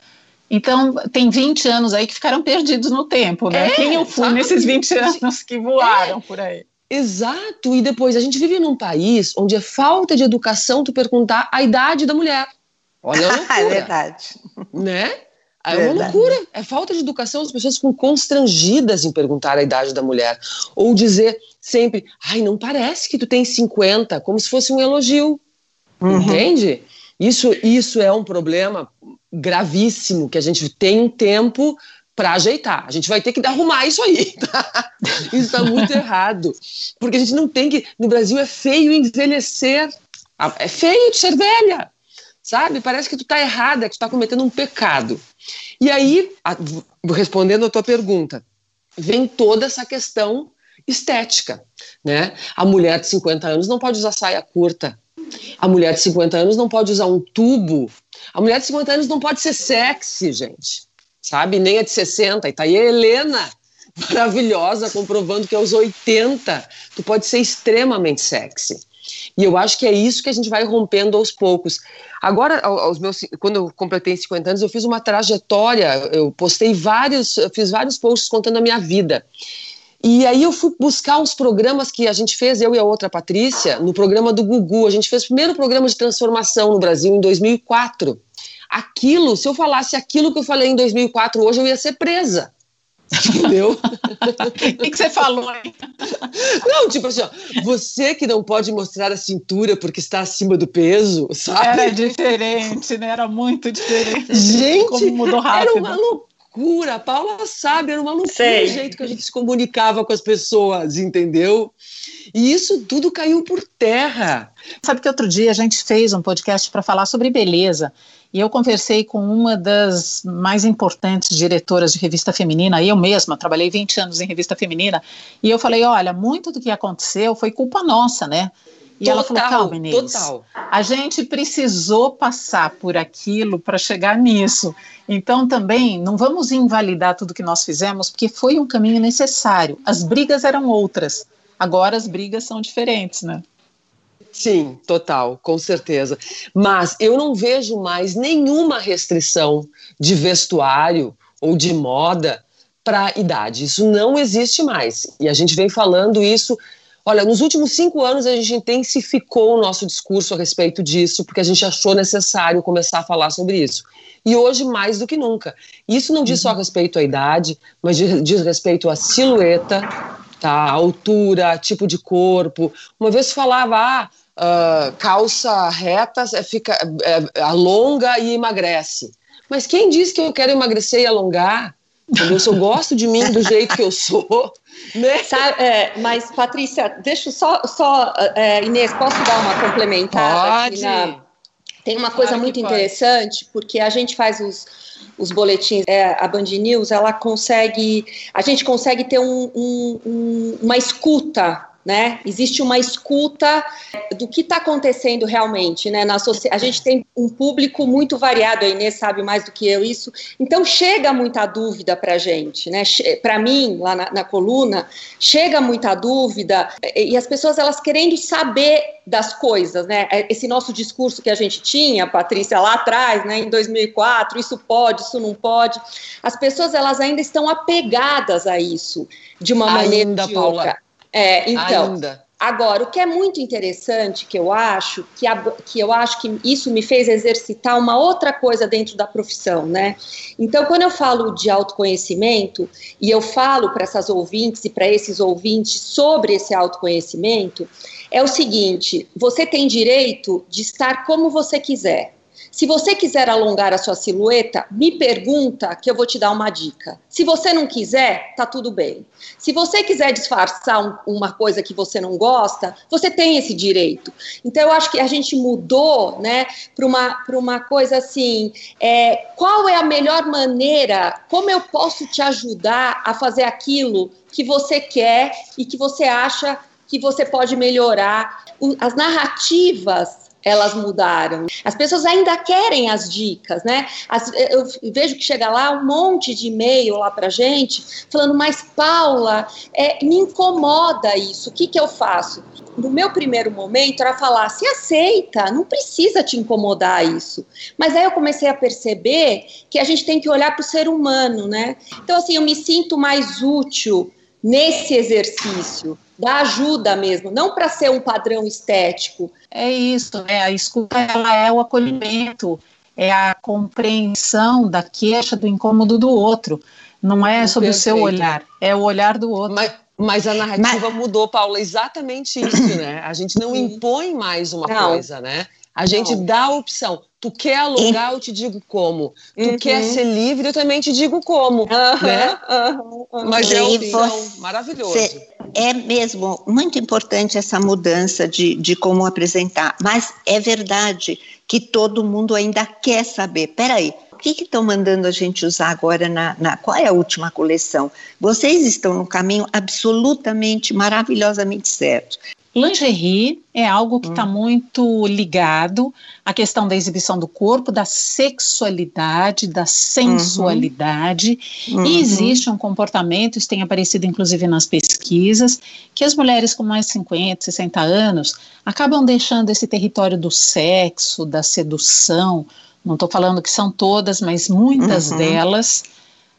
então tem 20 anos aí que ficaram perdidos no tempo, né? É, Quem eu fui sabe? nesses 20 anos que voaram por aí? Exato, e depois a gente vive num país onde é falta de educação tu perguntar a idade da mulher. Olha a é loucura, verdade. né? É uma Verdade. loucura, é falta de educação, as pessoas ficam constrangidas em perguntar a idade da mulher. Ou dizer sempre, ai, não parece que tu tem 50, como se fosse um elogio. Uhum. Entende? Isso, isso é um problema gravíssimo, que a gente tem um tempo para ajeitar. A gente vai ter que arrumar isso aí. Tá? Isso está muito errado. Porque a gente não tem que. No Brasil é feio envelhecer. Ah, É feio de ser velha. Sabe? Parece que tu tá errada, que tu tá cometendo um pecado. E aí, a- respondendo a tua pergunta, vem toda essa questão estética, né? A mulher de 50 anos não pode usar saia curta. A mulher de 50 anos não pode usar um tubo. A mulher de 50 anos não pode ser sexy, gente. Sabe? Nem a de 60. E tá aí a Helena, maravilhosa, comprovando que aos 80 tu pode ser extremamente sexy. E eu acho que é isso que a gente vai rompendo aos poucos. Agora, ao- aos meus, quando eu completei 50 anos, eu fiz uma trajetória, eu postei vários, eu fiz vários posts contando a minha vida. E aí eu fui buscar uns programas que a gente fez, eu e a outra Patrícia, no programa do Gugu. A gente fez o primeiro programa de transformação no Brasil em 2004. Aquilo, se eu falasse aquilo que eu falei em 2004 hoje, eu ia ser presa. Entendeu? O que, que você falou? hein? Não, tipo assim, ó, você que não pode mostrar a cintura porque está acima do peso, sabe? Era diferente, né? Era muito diferente. Gente, Como mudou Era rápido. uma loucura, a Paula sabe, era uma loucura Sei. o jeito que a gente se comunicava com as pessoas, entendeu? E isso tudo caiu por terra. Sabe que outro dia a gente fez um podcast para falar sobre beleza e eu conversei com uma das mais importantes diretoras de revista feminina, eu mesma trabalhei 20 anos em revista feminina, e eu falei: olha, muito do que aconteceu foi culpa nossa, né? E ela falou: calma, Inês, total. a gente precisou passar por aquilo para chegar nisso. Então, também, não vamos invalidar tudo que nós fizemos, porque foi um caminho necessário. As brigas eram outras, agora as brigas são diferentes, né? Sim, total, com certeza. Mas eu não vejo mais nenhuma restrição de vestuário ou de moda para idade. Isso não existe mais. E a gente vem falando isso. Olha, nos últimos cinco anos a gente intensificou o nosso discurso a respeito disso, porque a gente achou necessário começar a falar sobre isso. E hoje, mais do que nunca. Isso não diz só respeito à idade, mas diz, respeito à silhueta, tá? à altura, tipo de corpo. Uma vez falava, ah, ah, calça reta é, fica, é, alonga e emagrece. Mas quem diz que eu quero emagrecer e alongar? Entendeu? Se eu gosto de mim do jeito que eu sou, né? Sabe, é, mas, Patrícia, deixa eu só, só é, Inês, posso dar uma complementada aqui Pode. na, tem uma coisa Claro muito pode. interessante, porque a gente faz os, os boletins, é, a Band News, ela consegue, a gente consegue ter um- um- um- uma escuta, né? Existe uma escuta do que está acontecendo realmente, né? Na a gente tem um público muito variado, a Inês sabe mais do que eu isso, então chega muita dúvida para a gente, né? Para mim, lá na, na coluna, chega muita dúvida e, as pessoas elas querendo saber das coisas, né? Esse nosso discurso que a gente tinha, Patrícia, lá atrás, né? Em 2004, isso pode, isso não pode. As pessoas elas ainda estão apegadas a isso de uma maneira Ainda, ou de Paula. outra. É, então, Ainda. Agora, o que é muito interessante, que eu acho, que, a- que eu acho que isso me fez exercitar uma outra coisa dentro da profissão, né? Então, quando eu falo de autoconhecimento, e eu falo para essas ouvintes e para esses ouvintes sobre esse autoconhecimento, é o seguinte: você tem direito de estar como você quiser. Se você quiser alongar a sua silhueta, me pergunta que eu vou te dar uma dica. Se você não quiser, tá tudo bem. Se você quiser disfarçar um- uma coisa que você não gosta, você tem esse direito. Então eu acho que a gente mudou, né, para uma para uma coisa assim, é, qual é a melhor maneira? Como eu posso te ajudar a fazer aquilo que você quer e que você acha que você pode melhorar? As narrativas elas mudaram. As pessoas ainda querem as dicas, né? As, eu vejo que chega lá um monte de e-mail lá pra gente, falando, mas Paula, é, me incomoda isso, o que, que eu faço? No meu primeiro momento era falar, se aceita, não precisa te incomodar isso. Mas aí eu comecei a perceber que a gente tem que olhar para o ser humano, né? Então, assim, eu me sinto mais útil nesse exercício da ajuda mesmo, não para ser um padrão estético. É isso, né? A escuta ela é o acolhimento, é a compreensão da queixa, do incômodo do outro. Não é sobre Perfeito. o seu olhar, é o olhar do outro. Mas, mas a narrativa mas... mudou, Paula, exatamente isso, né? A gente não impõe mais uma não. coisa, né? A gente não. dá a opção. Tu quer alugar, eu te digo como. Tu uhum. quer ser livre, eu também te digo como. Uhum, né? Uhum, Mas é opção, maravilhoso. É mesmo muito importante essa mudança de, de como apresentar. Mas é verdade que todo mundo ainda quer saber. Peraí, o que estão mandando a gente usar agora na, na, Qual é a última coleção? Vocês estão no caminho absolutamente, maravilhosamente certo. Lingerie é algo que está hum. muito ligado à questão da exibição do corpo, da sexualidade, da sensualidade. Uhum. E existe um comportamento, isso tem aparecido inclusive nas pesquisas, que as mulheres com mais de 50, 60 anos acabam deixando esse território do sexo, da sedução. Não estou falando que são todas, mas muitas uhum. delas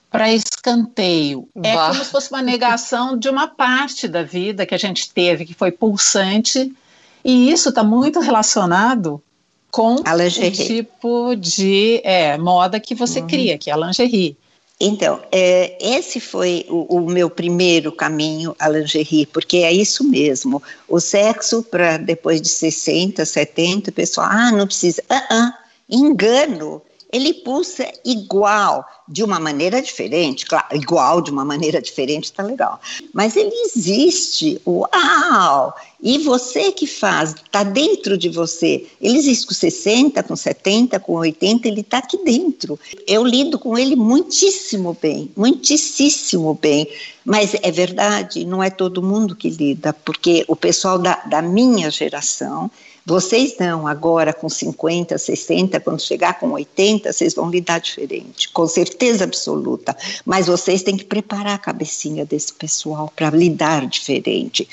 para escanteio. É bah. como se fosse uma negação de uma parte da vida que a gente teve, que foi pulsante, e isso está muito relacionado com o tipo de é, moda que você uhum. cria, que é a lingerie. Então, é, esse foi o, o, meu primeiro caminho à lingerie, porque é isso mesmo. O sexo, para depois de 60, 70, o pessoal, ah, não precisa. Ah, ah, engano ele pulsa igual, de uma maneira diferente, claro, igual de uma maneira diferente está legal, mas ele existe, uau! E você que faz, está dentro de você. Ele existe com 60, com 70, com 80, ele está aqui dentro. Eu lido com ele muitíssimo bem, muitíssimo bem. Mas é verdade, não é todo mundo que lida, porque o pessoal da, da minha geração vocês não, agora com 50, 60, quando chegar com 80, vocês vão lidar diferente, com certeza absoluta. Mas vocês têm que preparar a cabecinha desse pessoal para lidar diferente.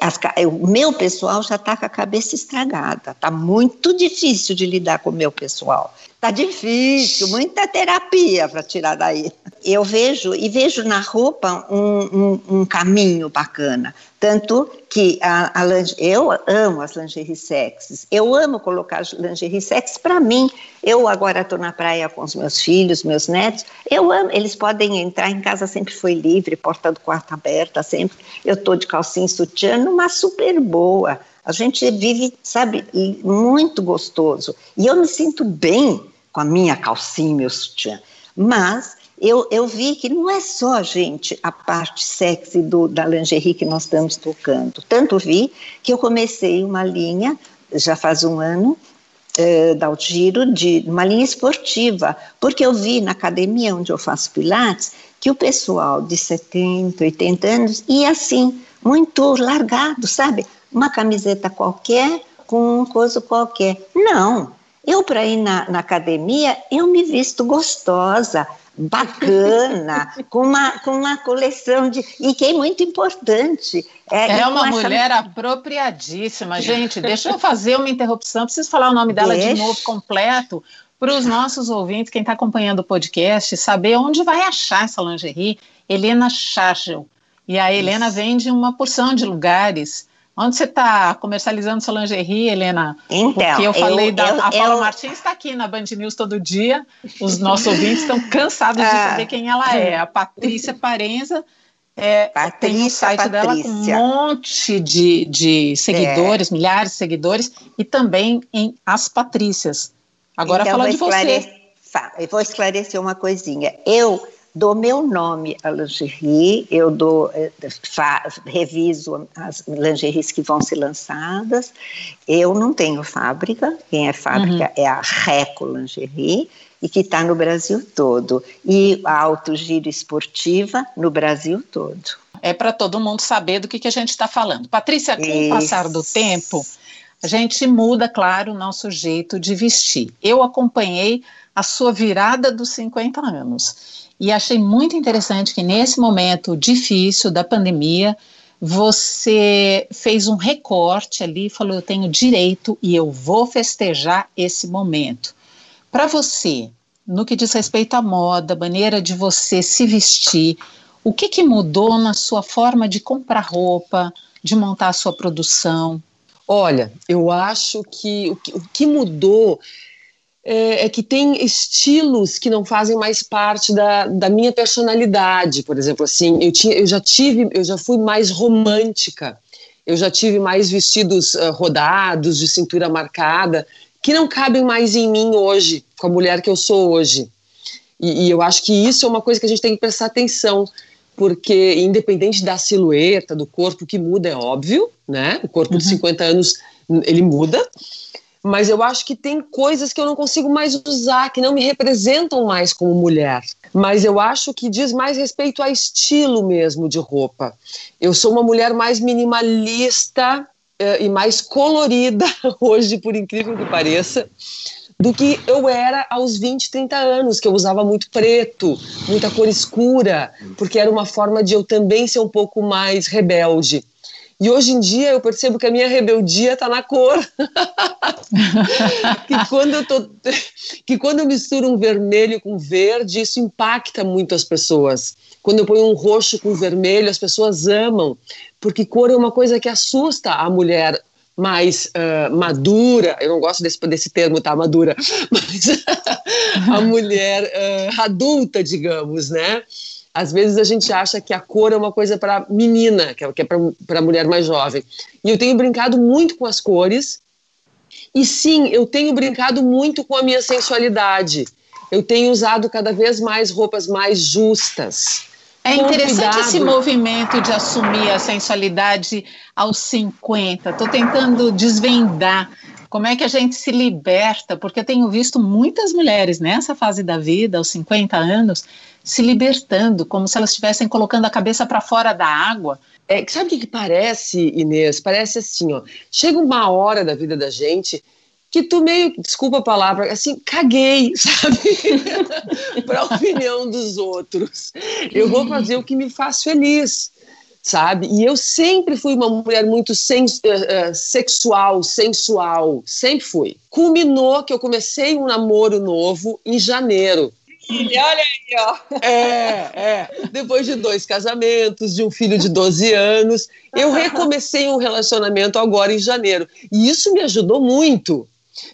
As, o meu pessoal já está com a cabeça estragada, está muito difícil de lidar com o meu pessoal. Está difícil, muita terapia para tirar daí. Eu vejo, e vejo na roupa um, um, um caminho bacana. Tanto que a, a, eu amo as lingerie sexys, eu amo colocar lingerie sexy para mim. Eu agora estou na praia com os meus filhos, meus netos, eu amo, eles podem entrar em casa, sempre foi livre, porta do quarto aberta, sempre. Eu estou de calcinha sutiã, numa super boa. A gente vive, sabe, muito gostoso. E eu me sinto bem com a minha calcinha, meu sutiã. Mas eu, eu vi que não é só, gente, a parte sexy do, da lingerie que nós estamos tocando. Tanto vi que eu comecei uma linha, já faz um ano, eh, da Giro, de uma linha esportiva, porque eu vi na academia onde eu faço pilates que o pessoal de 70, 80 anos ia assim, muito largado, sabe? Uma camiseta qualquer com um coisa qualquer. Não, eu, para ir na, na, academia, eu me visto gostosa, bacana, com, uma, com uma coleção de. E que é muito importante. É, é uma mulher apropriadíssima. Gente, deixa eu fazer uma interrupção, preciso falar o nome dela deixa. de novo completo. Para os nossos ouvintes, quem está acompanhando o podcast, saber onde vai achar essa lingerie, Helena Schachel. E a Helena Isso. vende uma porção de lugares. Onde você está comercializando sua lingerie, Helena? Então, Porque eu falei eu, da. Eu, a Paula eu... Martins está aqui na Band News todo dia. Os nossos ouvintes estão cansados de ah. saber quem ela é. A Patrícia Parenza. É, Patrícia, tem o site Patrícia. dela com um monte de, de seguidores, é. milhares de seguidores, e também em As Patrícias. Agora então, de você. Eu vou esclarecer uma coisinha. Eu dou meu nome à lingerie, eu dou, eh, reviso as lingeries que vão ser lançadas. Eu não tenho fábrica, quem é fábrica uhum. é a Reco Lingerie, e que está no Brasil todo. E a Autogiro Esportiva no Brasil todo. É para todo mundo saber do que, que a gente está falando. Patrícia, com Isso. o passar do tempo, a gente muda, claro, o nosso jeito de vestir. Eu acompanhei a sua virada dos 50 anos e achei muito interessante que nesse momento difícil da pandemia, você fez um recorte ali, falou: eu tenho direito e eu vou festejar esse momento. Para você, no que diz respeito à moda, maneira de você se vestir, o que, que mudou na sua forma de comprar roupa, de montar a sua produção? Olha, eu acho que o que, o que mudou é, é, que tem estilos que não fazem mais parte da, da minha personalidade. Por exemplo, assim, eu, tinha, eu já tive, eu já fui mais romântica, eu já tive mais vestidos uh, rodados, de cintura marcada, que não cabem mais em mim hoje, com a mulher que eu sou hoje. E, e eu acho que isso é uma coisa que a gente tem que prestar atenção porque independente da silhueta, do corpo, que muda é óbvio, né? O corpo uhum. de 50 anos, ele muda, mas eu acho que tem coisas que eu não consigo mais usar, que não me representam mais como mulher. Mas eu acho que diz mais respeito a estilo mesmo de roupa. Eu sou uma mulher mais minimalista eh, e mais colorida hoje, por incrível que pareça do que eu era aos 20, 30 anos, que eu usava muito preto, muita cor escura, porque era uma forma de eu também ser um pouco mais rebelde. E hoje em dia eu percebo que a minha rebeldia está na cor. que, quando eu tô, que quando eu misturo um vermelho com verde, isso impacta muito as pessoas. Quando eu ponho um roxo com vermelho, as pessoas amam, porque cor é uma coisa que assusta a mulher mais uh, madura, eu não gosto desse, desse termo, tá, madura, mas a mulher uh, adulta, digamos, né? Às vezes a gente acha que a cor é uma coisa para menina, que é, é para mulher mais jovem. E eu tenho brincado muito com as cores, e sim, eu tenho brincado muito com a minha sensualidade. Eu tenho usado cada vez mais roupas mais justas é interessante esse movimento de assumir a sensualidade aos 50. Estou tentando desvendar como é que a gente se liberta, porque eu tenho visto muitas mulheres nessa fase da vida, aos 50 anos, se libertando, como se elas estivessem colocando a cabeça para fora da água. É, sabe o que, que parece, Inês? Parece assim, ó. Chega uma hora da vida da gente que tu meio, desculpa a palavra, assim, caguei, sabe? para a opinião dos outros. Eu vou fazer o que me faz feliz, sabe? E eu sempre fui uma mulher muito sens uh, uh, sexual, sensual, sempre fui. Culminou que eu comecei um namoro novo em janeiro. Olha aí, ó. É, é. Depois de dois casamentos, de um filho de 12 anos, eu recomecei um relacionamento agora em janeiro. E isso me ajudou muito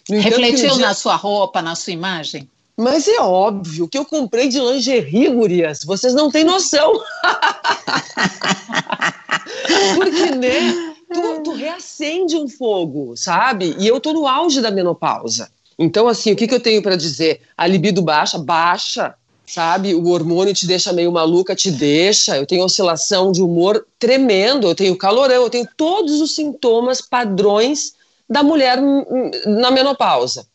Refletiu dia... na sua roupa, na sua imagem? Mas é óbvio que eu comprei de lingerie, gurias. Vocês não têm noção. Porque, né? Tu, tu, reacende um fogo, sabe? E eu tô no auge da menopausa. Então, assim, o que, que eu tenho para dizer? A libido baixa? Baixa, sabe? O hormônio te deixa meio maluca, te deixa. Eu tenho oscilação de humor tremendo, eu tenho calorão, eu tenho todos os sintomas, padrões da mulher na menopausa.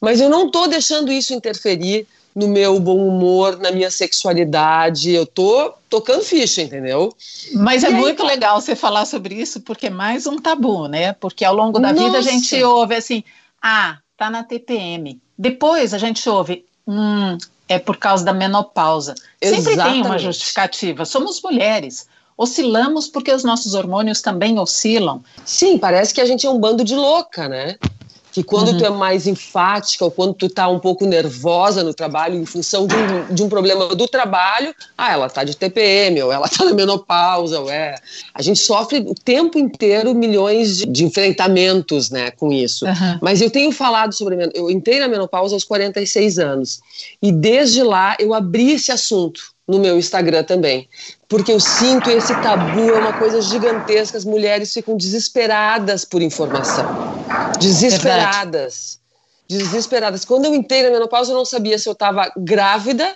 Mas eu não estou deixando isso interferir no meu bom humor, na minha sexualidade. Eu tô tocando ficha, entendeu? Mas e é aí, muito legal você falar sobre isso, porque é mais um tabu, né? Porque ao longo da Nossa. vida a gente ouve assim: ah, tá na TPM. Depois a gente ouve, hum, é por causa da menopausa. Sempre tem uma justificativa. Somos mulheres oscilamos porque os nossos hormônios também oscilam. Sim, parece que a gente é um bando de louca, né? Que quando uhum. tu é mais enfática ou quando tu tá um pouco nervosa no trabalho em função de um, de um problema do trabalho, ah, ela tá de TPM, ou ela tá na menopausa, ou é. A gente sofre o tempo inteiro milhões de, de enfrentamentos, né, com isso. Uhum. Mas eu tenho falado sobre. Eu entrei na menopausa aos 46 anos. E desde lá eu abri esse assunto no meu Instagram também. Porque eu sinto esse tabu, é uma coisa gigantesca. As mulheres ficam desesperadas por informação. Desesperadas. Desesperadas. Quando eu entrei na menopausa, eu não sabia se eu estava grávida,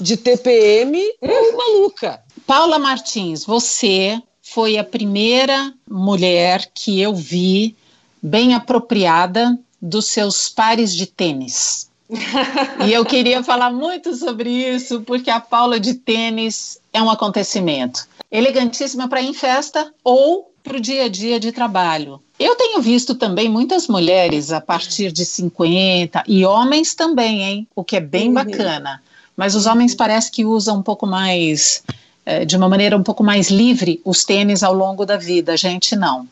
de TPM ou maluca. Paula Martins, você foi a primeira mulher que eu vi bem apropriada dos seus pares de tênis e eu queria falar muito sobre isso, porque a Paula de tênis é um acontecimento. Elegantíssima para ir em festa ou para o dia a dia de trabalho. Eu tenho visto também muitas mulheres a partir de 50 e homens também, hein? O que é bem uhum. bacana. Mas os homens parece que usam um pouco mais, é, de uma maneira um pouco mais livre, os tênis ao longo da vida. A gente não.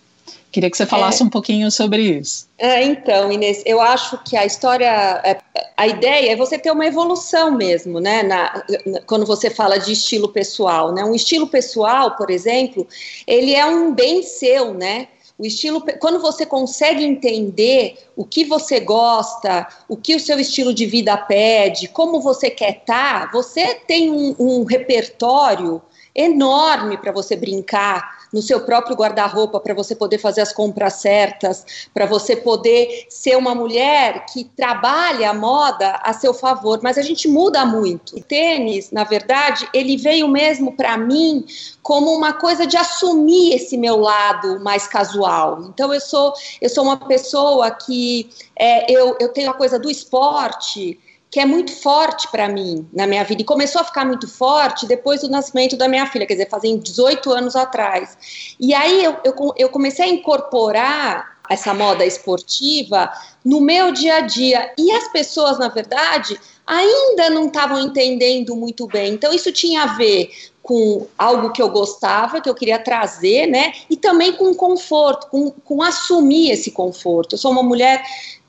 Queria que você falasse é. um pouquinho sobre isso. É, então, Inês, eu acho que a história, é, a ideia é você ter uma evolução mesmo, né? Na, na, quando você fala de estilo pessoal, né? Um estilo pessoal, por exemplo, ele é um bem seu, né? O estilo, quando você consegue entender o que você gosta, o que o seu estilo de vida pede, como você quer estar, tá, você tem um, um repertório enorme para você brincar no seu próprio guarda-roupa para você poder fazer as compras certas, para você poder ser uma mulher que trabalha a moda a seu favor, mas a gente muda muito. O tênis, na verdade, ele veio mesmo para mim como uma coisa de assumir esse meu lado mais casual. Então eu sou eu sou uma pessoa que é, eu, eu tenho a coisa do esporte que é muito forte para mim na minha vida. E começou a ficar muito forte depois do nascimento da minha filha, quer dizer, fazem 18 anos atrás. E aí eu, eu, eu comecei a incorporar essa moda esportiva no meu dia a dia. E as pessoas, na verdade, ainda não estavam entendendo muito bem. Então, isso tinha a ver com algo que eu gostava, que eu queria trazer, né? E também com conforto, com, com assumir esse conforto. Eu sou uma mulher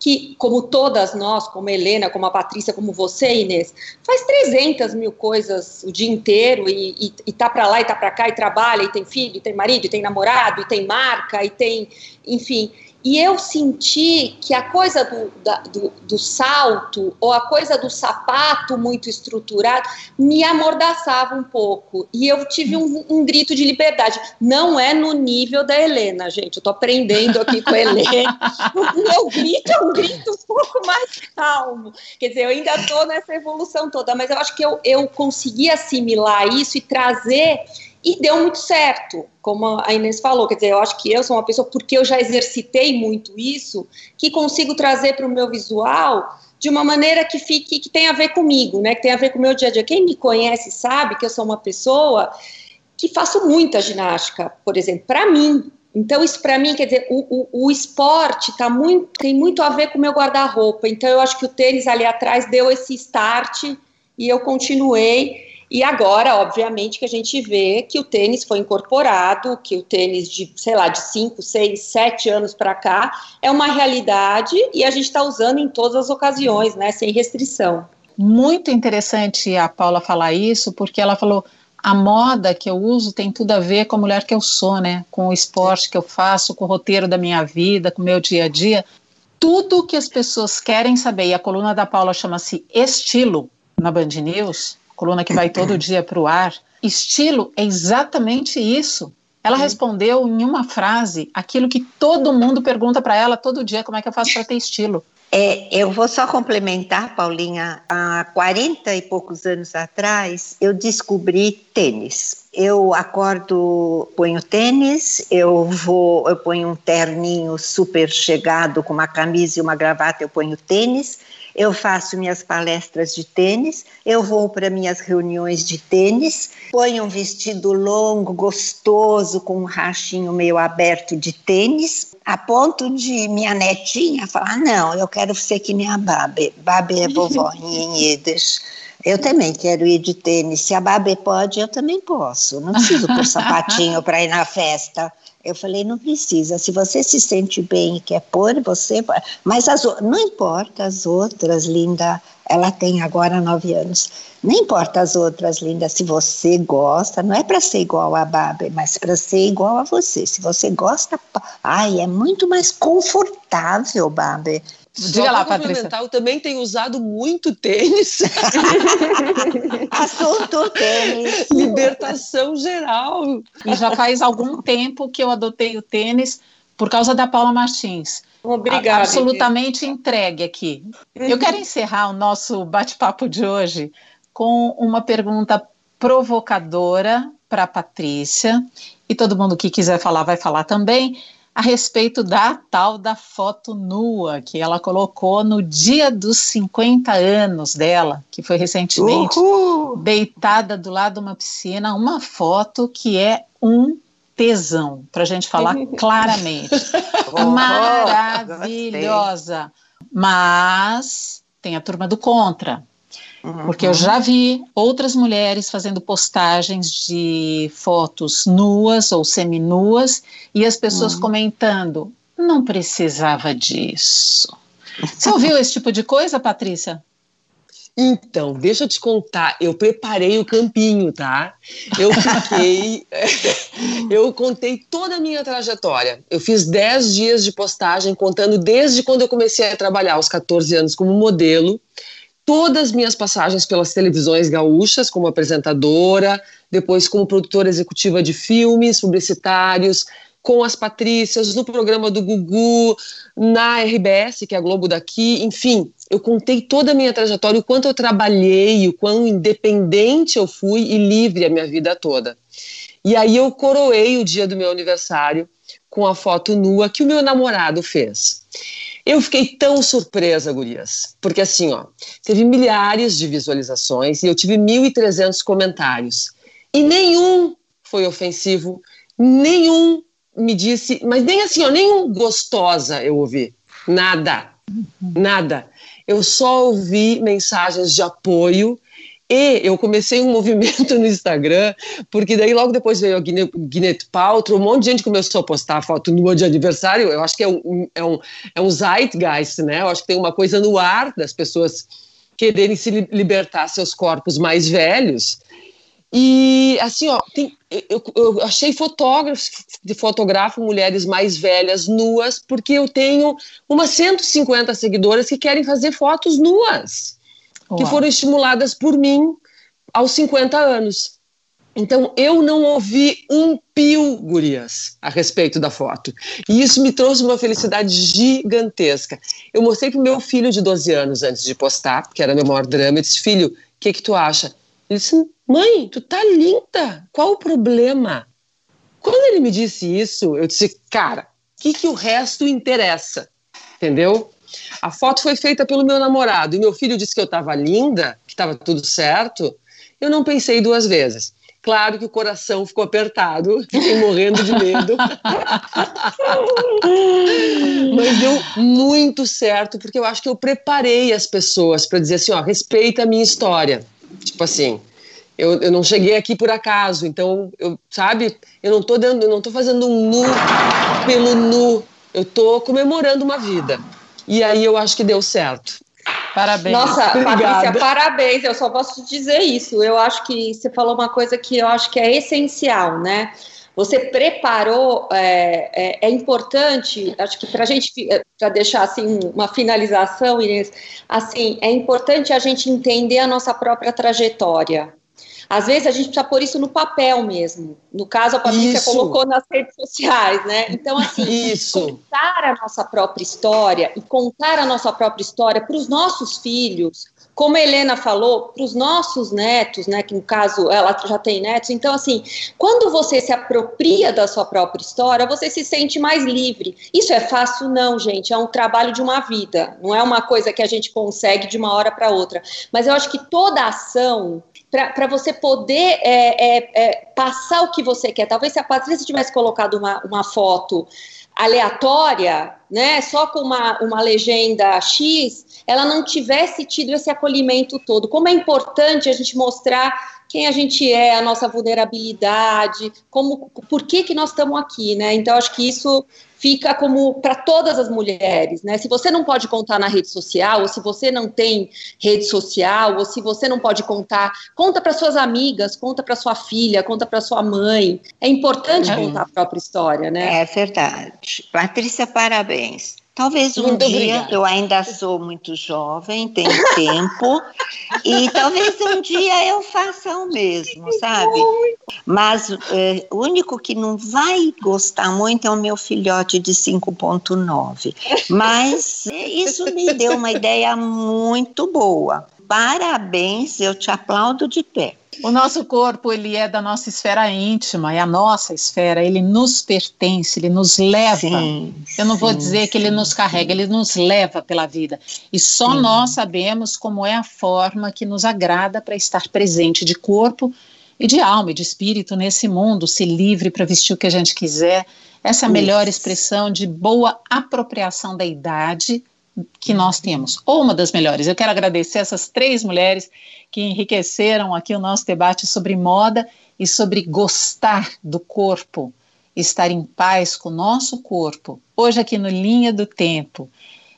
que, como todas nós, como Helena, como a Patrícia, como você, Inês, faz 300 mil coisas o dia inteiro e, e, e tá para lá e tá para cá e trabalha e tem filho, e tem marido, e tem namorado, e tem marca, e tem, enfim. E eu senti que a coisa do, da, do, do, salto ou a coisa do sapato muito estruturado me amordaçava um pouco. E eu tive um, um grito de liberdade. Não é no nível da Helena, gente. Eu tô aprendendo aqui com a Helena. o meu grito é um grito um pouco mais calmo. Quer dizer, eu ainda estou nessa evolução toda, mas eu acho que eu, eu consegui assimilar isso e trazer e deu muito certo, como a Inês falou. Quer dizer, eu acho que eu sou uma pessoa, porque eu já exercitei muito isso, que consigo trazer para o meu visual de uma maneira que fique, que tem a ver comigo, né? Que tem a ver com o meu dia a dia. Quem me conhece sabe que eu sou uma pessoa que faço muita ginástica, por exemplo, para mim. Então, isso para mim, quer dizer, o, o, o esporte tá muito, tem muito a ver com o meu guarda-roupa. Então, eu acho que o tênis ali atrás deu esse start e eu continuei. E agora, obviamente, que a gente vê que o tênis foi incorporado, que o tênis de, sei lá, de 5, 6, 7 anos para cá é uma realidade e a gente está usando em todas as ocasiões, né, sem restrição. Muito interessante a Paula falar isso, porque ela falou a moda que eu uso tem tudo a ver com a mulher que eu sou, né? Com o esporte que eu faço, com o roteiro da minha vida, com o meu dia a dia. Tudo que as pessoas querem saber, e a coluna da Paula chama-se Estilo na Band News, coluna que vai todo dia para o ar. Estilo é exatamente isso. Ela respondeu em uma frase aquilo que todo mundo pergunta para ela todo dia: como é que eu faço para ter estilo? É, eu vou só complementar, Paulinha. Há 40 e poucos anos atrás, eu descobri tênis. Eu acordo, ponho tênis, eu vou, eu ponho um terninho super chegado com uma camisa e uma gravata, eu ponho tênis eu faço minhas palestras de tênis, eu vou para minhas reuniões de tênis, ponho um vestido longo, gostoso, com um rachinho meio aberto de tênis, a ponto de minha netinha falar: não, eu quero ser que nem a Babe. Babe é vovó em Yiddish. Eu também quero ir de tênis. Se a Babe pode, eu também posso. Não preciso pôr sapatinho para ir na festa. Eu falei, não precisa. Se você se sente bem e quer pôr, você. Mas as, não importa as outras, linda. Ela tem agora nove anos. Não importa as outras, linda. Se você gosta, não é para ser igual a Babi, mas para ser igual a você. Se você gosta, ai, é muito mais confortável, Babi. Diga lá, Patrícia. Eu também tenho usado muito tênis. Assunto tênis. Libertação geral. E já faz algum tempo que eu adotei o tênis por causa da Paula Martins. Obrigada. Absolutamente entregue aqui. Eu quero encerrar o nosso bate-papo de hoje com uma pergunta provocadora para a Patrícia. E todo mundo que quiser falar vai falar também a respeito da tal da foto nua que ela colocou no dia dos 50 anos dela, que foi recentemente, Uhul. deitada do lado de uma piscina, uma foto que é um tesão, para a gente falar claramente. Maravilhosa. Mas tem a turma do contra. Porque eu já vi outras mulheres fazendo postagens de fotos nuas ou seminuas e as pessoas comentando: não precisava disso. Você ouviu esse tipo de coisa, Patrícia? Então, deixa eu te contar, eu preparei o campinho, tá? Eu fiquei. eu contei toda a minha trajetória. Eu fiz 10 dias de postagem, contando desde quando eu comecei a trabalhar, aos 14 anos, como modelo. Todas as minhas passagens pelas televisões gaúchas, como apresentadora, depois como produtora executiva de filmes publicitários, com as Patrícias, no programa do Gugu, na RBS, que é a Globo daqui, enfim, eu contei toda a minha trajetória, o quanto eu trabalhei, o quão independente eu fui e livre a minha vida toda. E aí eu coroei o dia do meu aniversário com a foto nua que o meu namorado fez. Eu fiquei tão surpresa, gurias, porque assim, ó, teve milhares de visualizações e eu tive 1.300 comentários. E nenhum foi ofensivo, nenhum me disse, mas nem assim, ó, nem gostosa eu ouvi. Nada. Nada. Eu só ouvi mensagens de apoio e eu comecei um movimento no Instagram, porque daí logo depois veio a Gwyneth Paltrow, um monte de gente começou a postar foto nua de aniversário, eu acho que é um, é um, é um zeitgeist, né? Eu acho que tem uma coisa no ar das pessoas quererem se libertar seus corpos mais velhos. E assim, ó, tem, eu, eu, achei fotógrafos de fotografo mulheres mais velhas nuas, porque eu tenho umas 150 seguidoras que querem fazer fotos nuas, Uau. que foram estimuladas por mim aos 50 anos. Então eu não ouvi um pio, gurias, a respeito da foto. E isso me trouxe uma felicidade gigantesca. Eu mostrei para o meu filho de 12 anos antes de postar, que era meu maior drama. Eu disse: Filho, o que, que tu acha? Ele disse: Mãe, tu tá linda, qual o problema? Quando ele me disse isso, eu disse: Cara, o que, que o resto interessa? Entendeu? A foto foi feita pelo meu namorado e meu filho disse que eu estava linda, que estava tudo certo. Eu não pensei duas vezes. Claro que o coração ficou apertado, fiquei morrendo de medo. Mas deu muito certo, porque eu acho que eu preparei as pessoas para dizer assim: ó, respeita a minha história. Tipo assim, eu, eu não cheguei aqui por acaso, então, eu, sabe, eu não tô dando, eu não tô fazendo um nu pelo nu, eu tô comemorando uma vida. E aí eu acho que deu certo. Parabéns. Nossa, Obrigada. Patrícia, parabéns. Eu só posso te dizer isso. Eu acho que você falou uma coisa que eu acho que é essencial, né? Você preparou, é, é, é importante, acho que para a gente, para deixar assim uma finalização, Inês, assim, é importante a gente entender a nossa própria trajetória. Às vezes a gente precisa pôr isso no papel mesmo. No caso, a Patrícia Isso. colocou nas redes sociais, né? Então, assim, Isso. contar a nossa própria história e contar a nossa própria história para os nossos filhos, como a Helena falou, para os nossos netos, né? Que no caso ela já tem netos. Então, assim, quando você se apropria da sua própria história, você se sente mais livre. Isso é fácil, não, gente. É um trabalho de uma vida. Não é uma coisa que a gente consegue de uma hora para outra. Mas eu acho que toda ação para você poder é, é, é, passar o que você quer. Talvez se a Patrícia tivesse colocado uma, uma foto aleatória, né, só com uma, uma legenda X, ela não tivesse tido esse acolhimento todo. Como é importante a gente mostrar quem a gente é, a nossa vulnerabilidade, como, por que que nós estamos aqui, né? Então acho que isso fica como para todas as mulheres, né? Se você não pode contar na rede social, ou se você não tem rede social, ou se você não pode contar, conta para suas amigas, conta para sua filha, conta para sua mãe. É importante É. contar a própria história, né? É verdade. Patrícia, parabéns. Talvez um Muito dia, obrigada. eu ainda sou muito jovem, tenho tempo, e talvez um dia eu faça o mesmo, sabe? Mas eh, o único que não vai gostar muito é o meu filhote de 5.9. Mas isso me deu uma ideia muito boa. Parabéns, eu te aplaudo de pé. O nosso corpo, ele é da nossa esfera íntima, é a nossa esfera, ele nos pertence, ele nos leva. Sim, Eu não vou sim, dizer que ele sim. nos carrega, ele nos leva pela vida. E só Sim. nós sabemos como é a forma que nos agrada para estar presente de corpo e de alma e de espírito nesse mundo, se livre para vestir o que a gente quiser. Essa é a melhor expressão de boa apropriação da idade que nós temos, ou uma das melhores. Eu quero agradecer essas três mulheres que enriqueceram aqui o nosso debate sobre moda e sobre gostar do corpo, estar em paz com o nosso corpo. Hoje aqui no Linha do Tempo.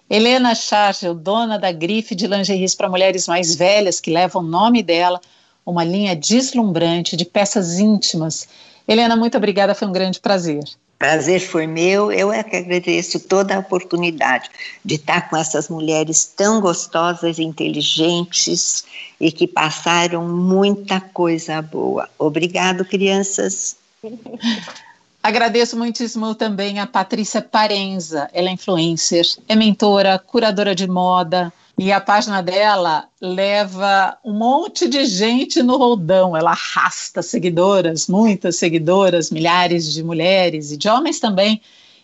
Helena Chargel, dona da grife de lingeries para mulheres mais velhas, que leva o nome dela, uma linha deslumbrante de peças íntimas. Helena, muito obrigada, foi um grande prazer. Prazer foi meu, eu é que agradeço toda a oportunidade de estar com essas mulheres tão gostosas, inteligentes e que passaram muita coisa boa. Obrigado, crianças. Agradeço muitíssimo também a Patrícia Parenza, ela é influencer, é mentora, curadora de moda, e a página dela leva um monte de gente no roldão. Ela arrasta seguidoras, muitas seguidoras, milhares de mulheres e de homens também.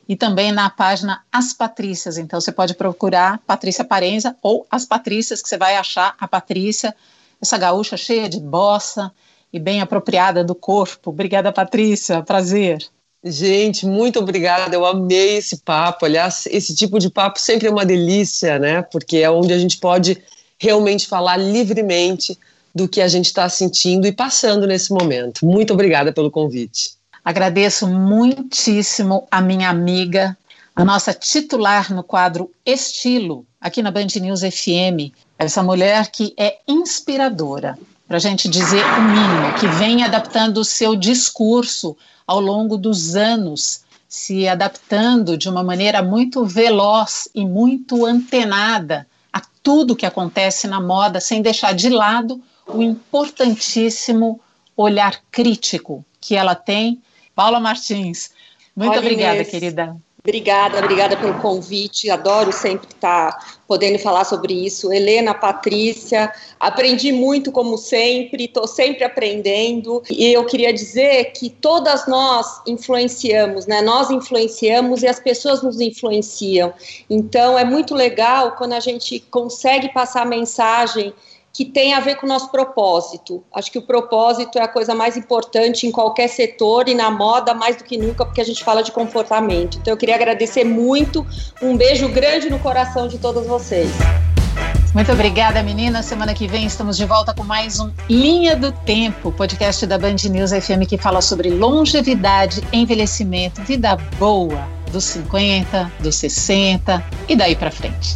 E também na página As Patrícias. Então você pode procurar Patrícia Parenza ou As Patrícias, que você vai achar a Patrícia, essa gaúcha cheia de bossa e bem apropriada do corpo. Obrigada, Patrícia. Prazer. Gente, muito obrigada. Eu amei esse papo. Aliás, esse tipo de papo sempre é uma delícia, né? Porque é onde a gente pode realmente falar livremente do que a gente está sentindo e passando nesse momento. Muito obrigada pelo convite. Agradeço muitíssimo a minha amiga, a nossa titular no quadro Estilo, aqui na Band News FM. Essa mulher que é inspiradora, para a gente dizer o mínimo, que vem adaptando o seu discurso ao longo dos anos, se adaptando de uma maneira muito veloz e muito antenada a tudo que acontece na moda, sem deixar de lado o importantíssimo olhar crítico que ela tem. Paula Martins, muito Olha, obrigada, Inês, querida. Obrigada, obrigada pelo convite. Adoro sempre estar podendo falar sobre isso. Helena, Patrícia, aprendi muito como sempre, estou sempre aprendendo. E eu queria dizer que todas nós influenciamos, né? Nós influenciamos e as pessoas nos influenciam. Então é muito legal quando a gente consegue passar a mensagem que tem a ver com o nosso propósito. Acho que o propósito é a coisa mais importante em qualquer setor e na moda mais do que nunca, porque a gente fala de comportamento. Então eu queria agradecer muito, um beijo grande no coração de todas vocês. Muito obrigada, meninas. Semana que vem estamos de volta com mais um Linha do Tempo, podcast da Band News FM que fala sobre longevidade, envelhecimento, vida boa dos 50, dos 60 e daí para frente.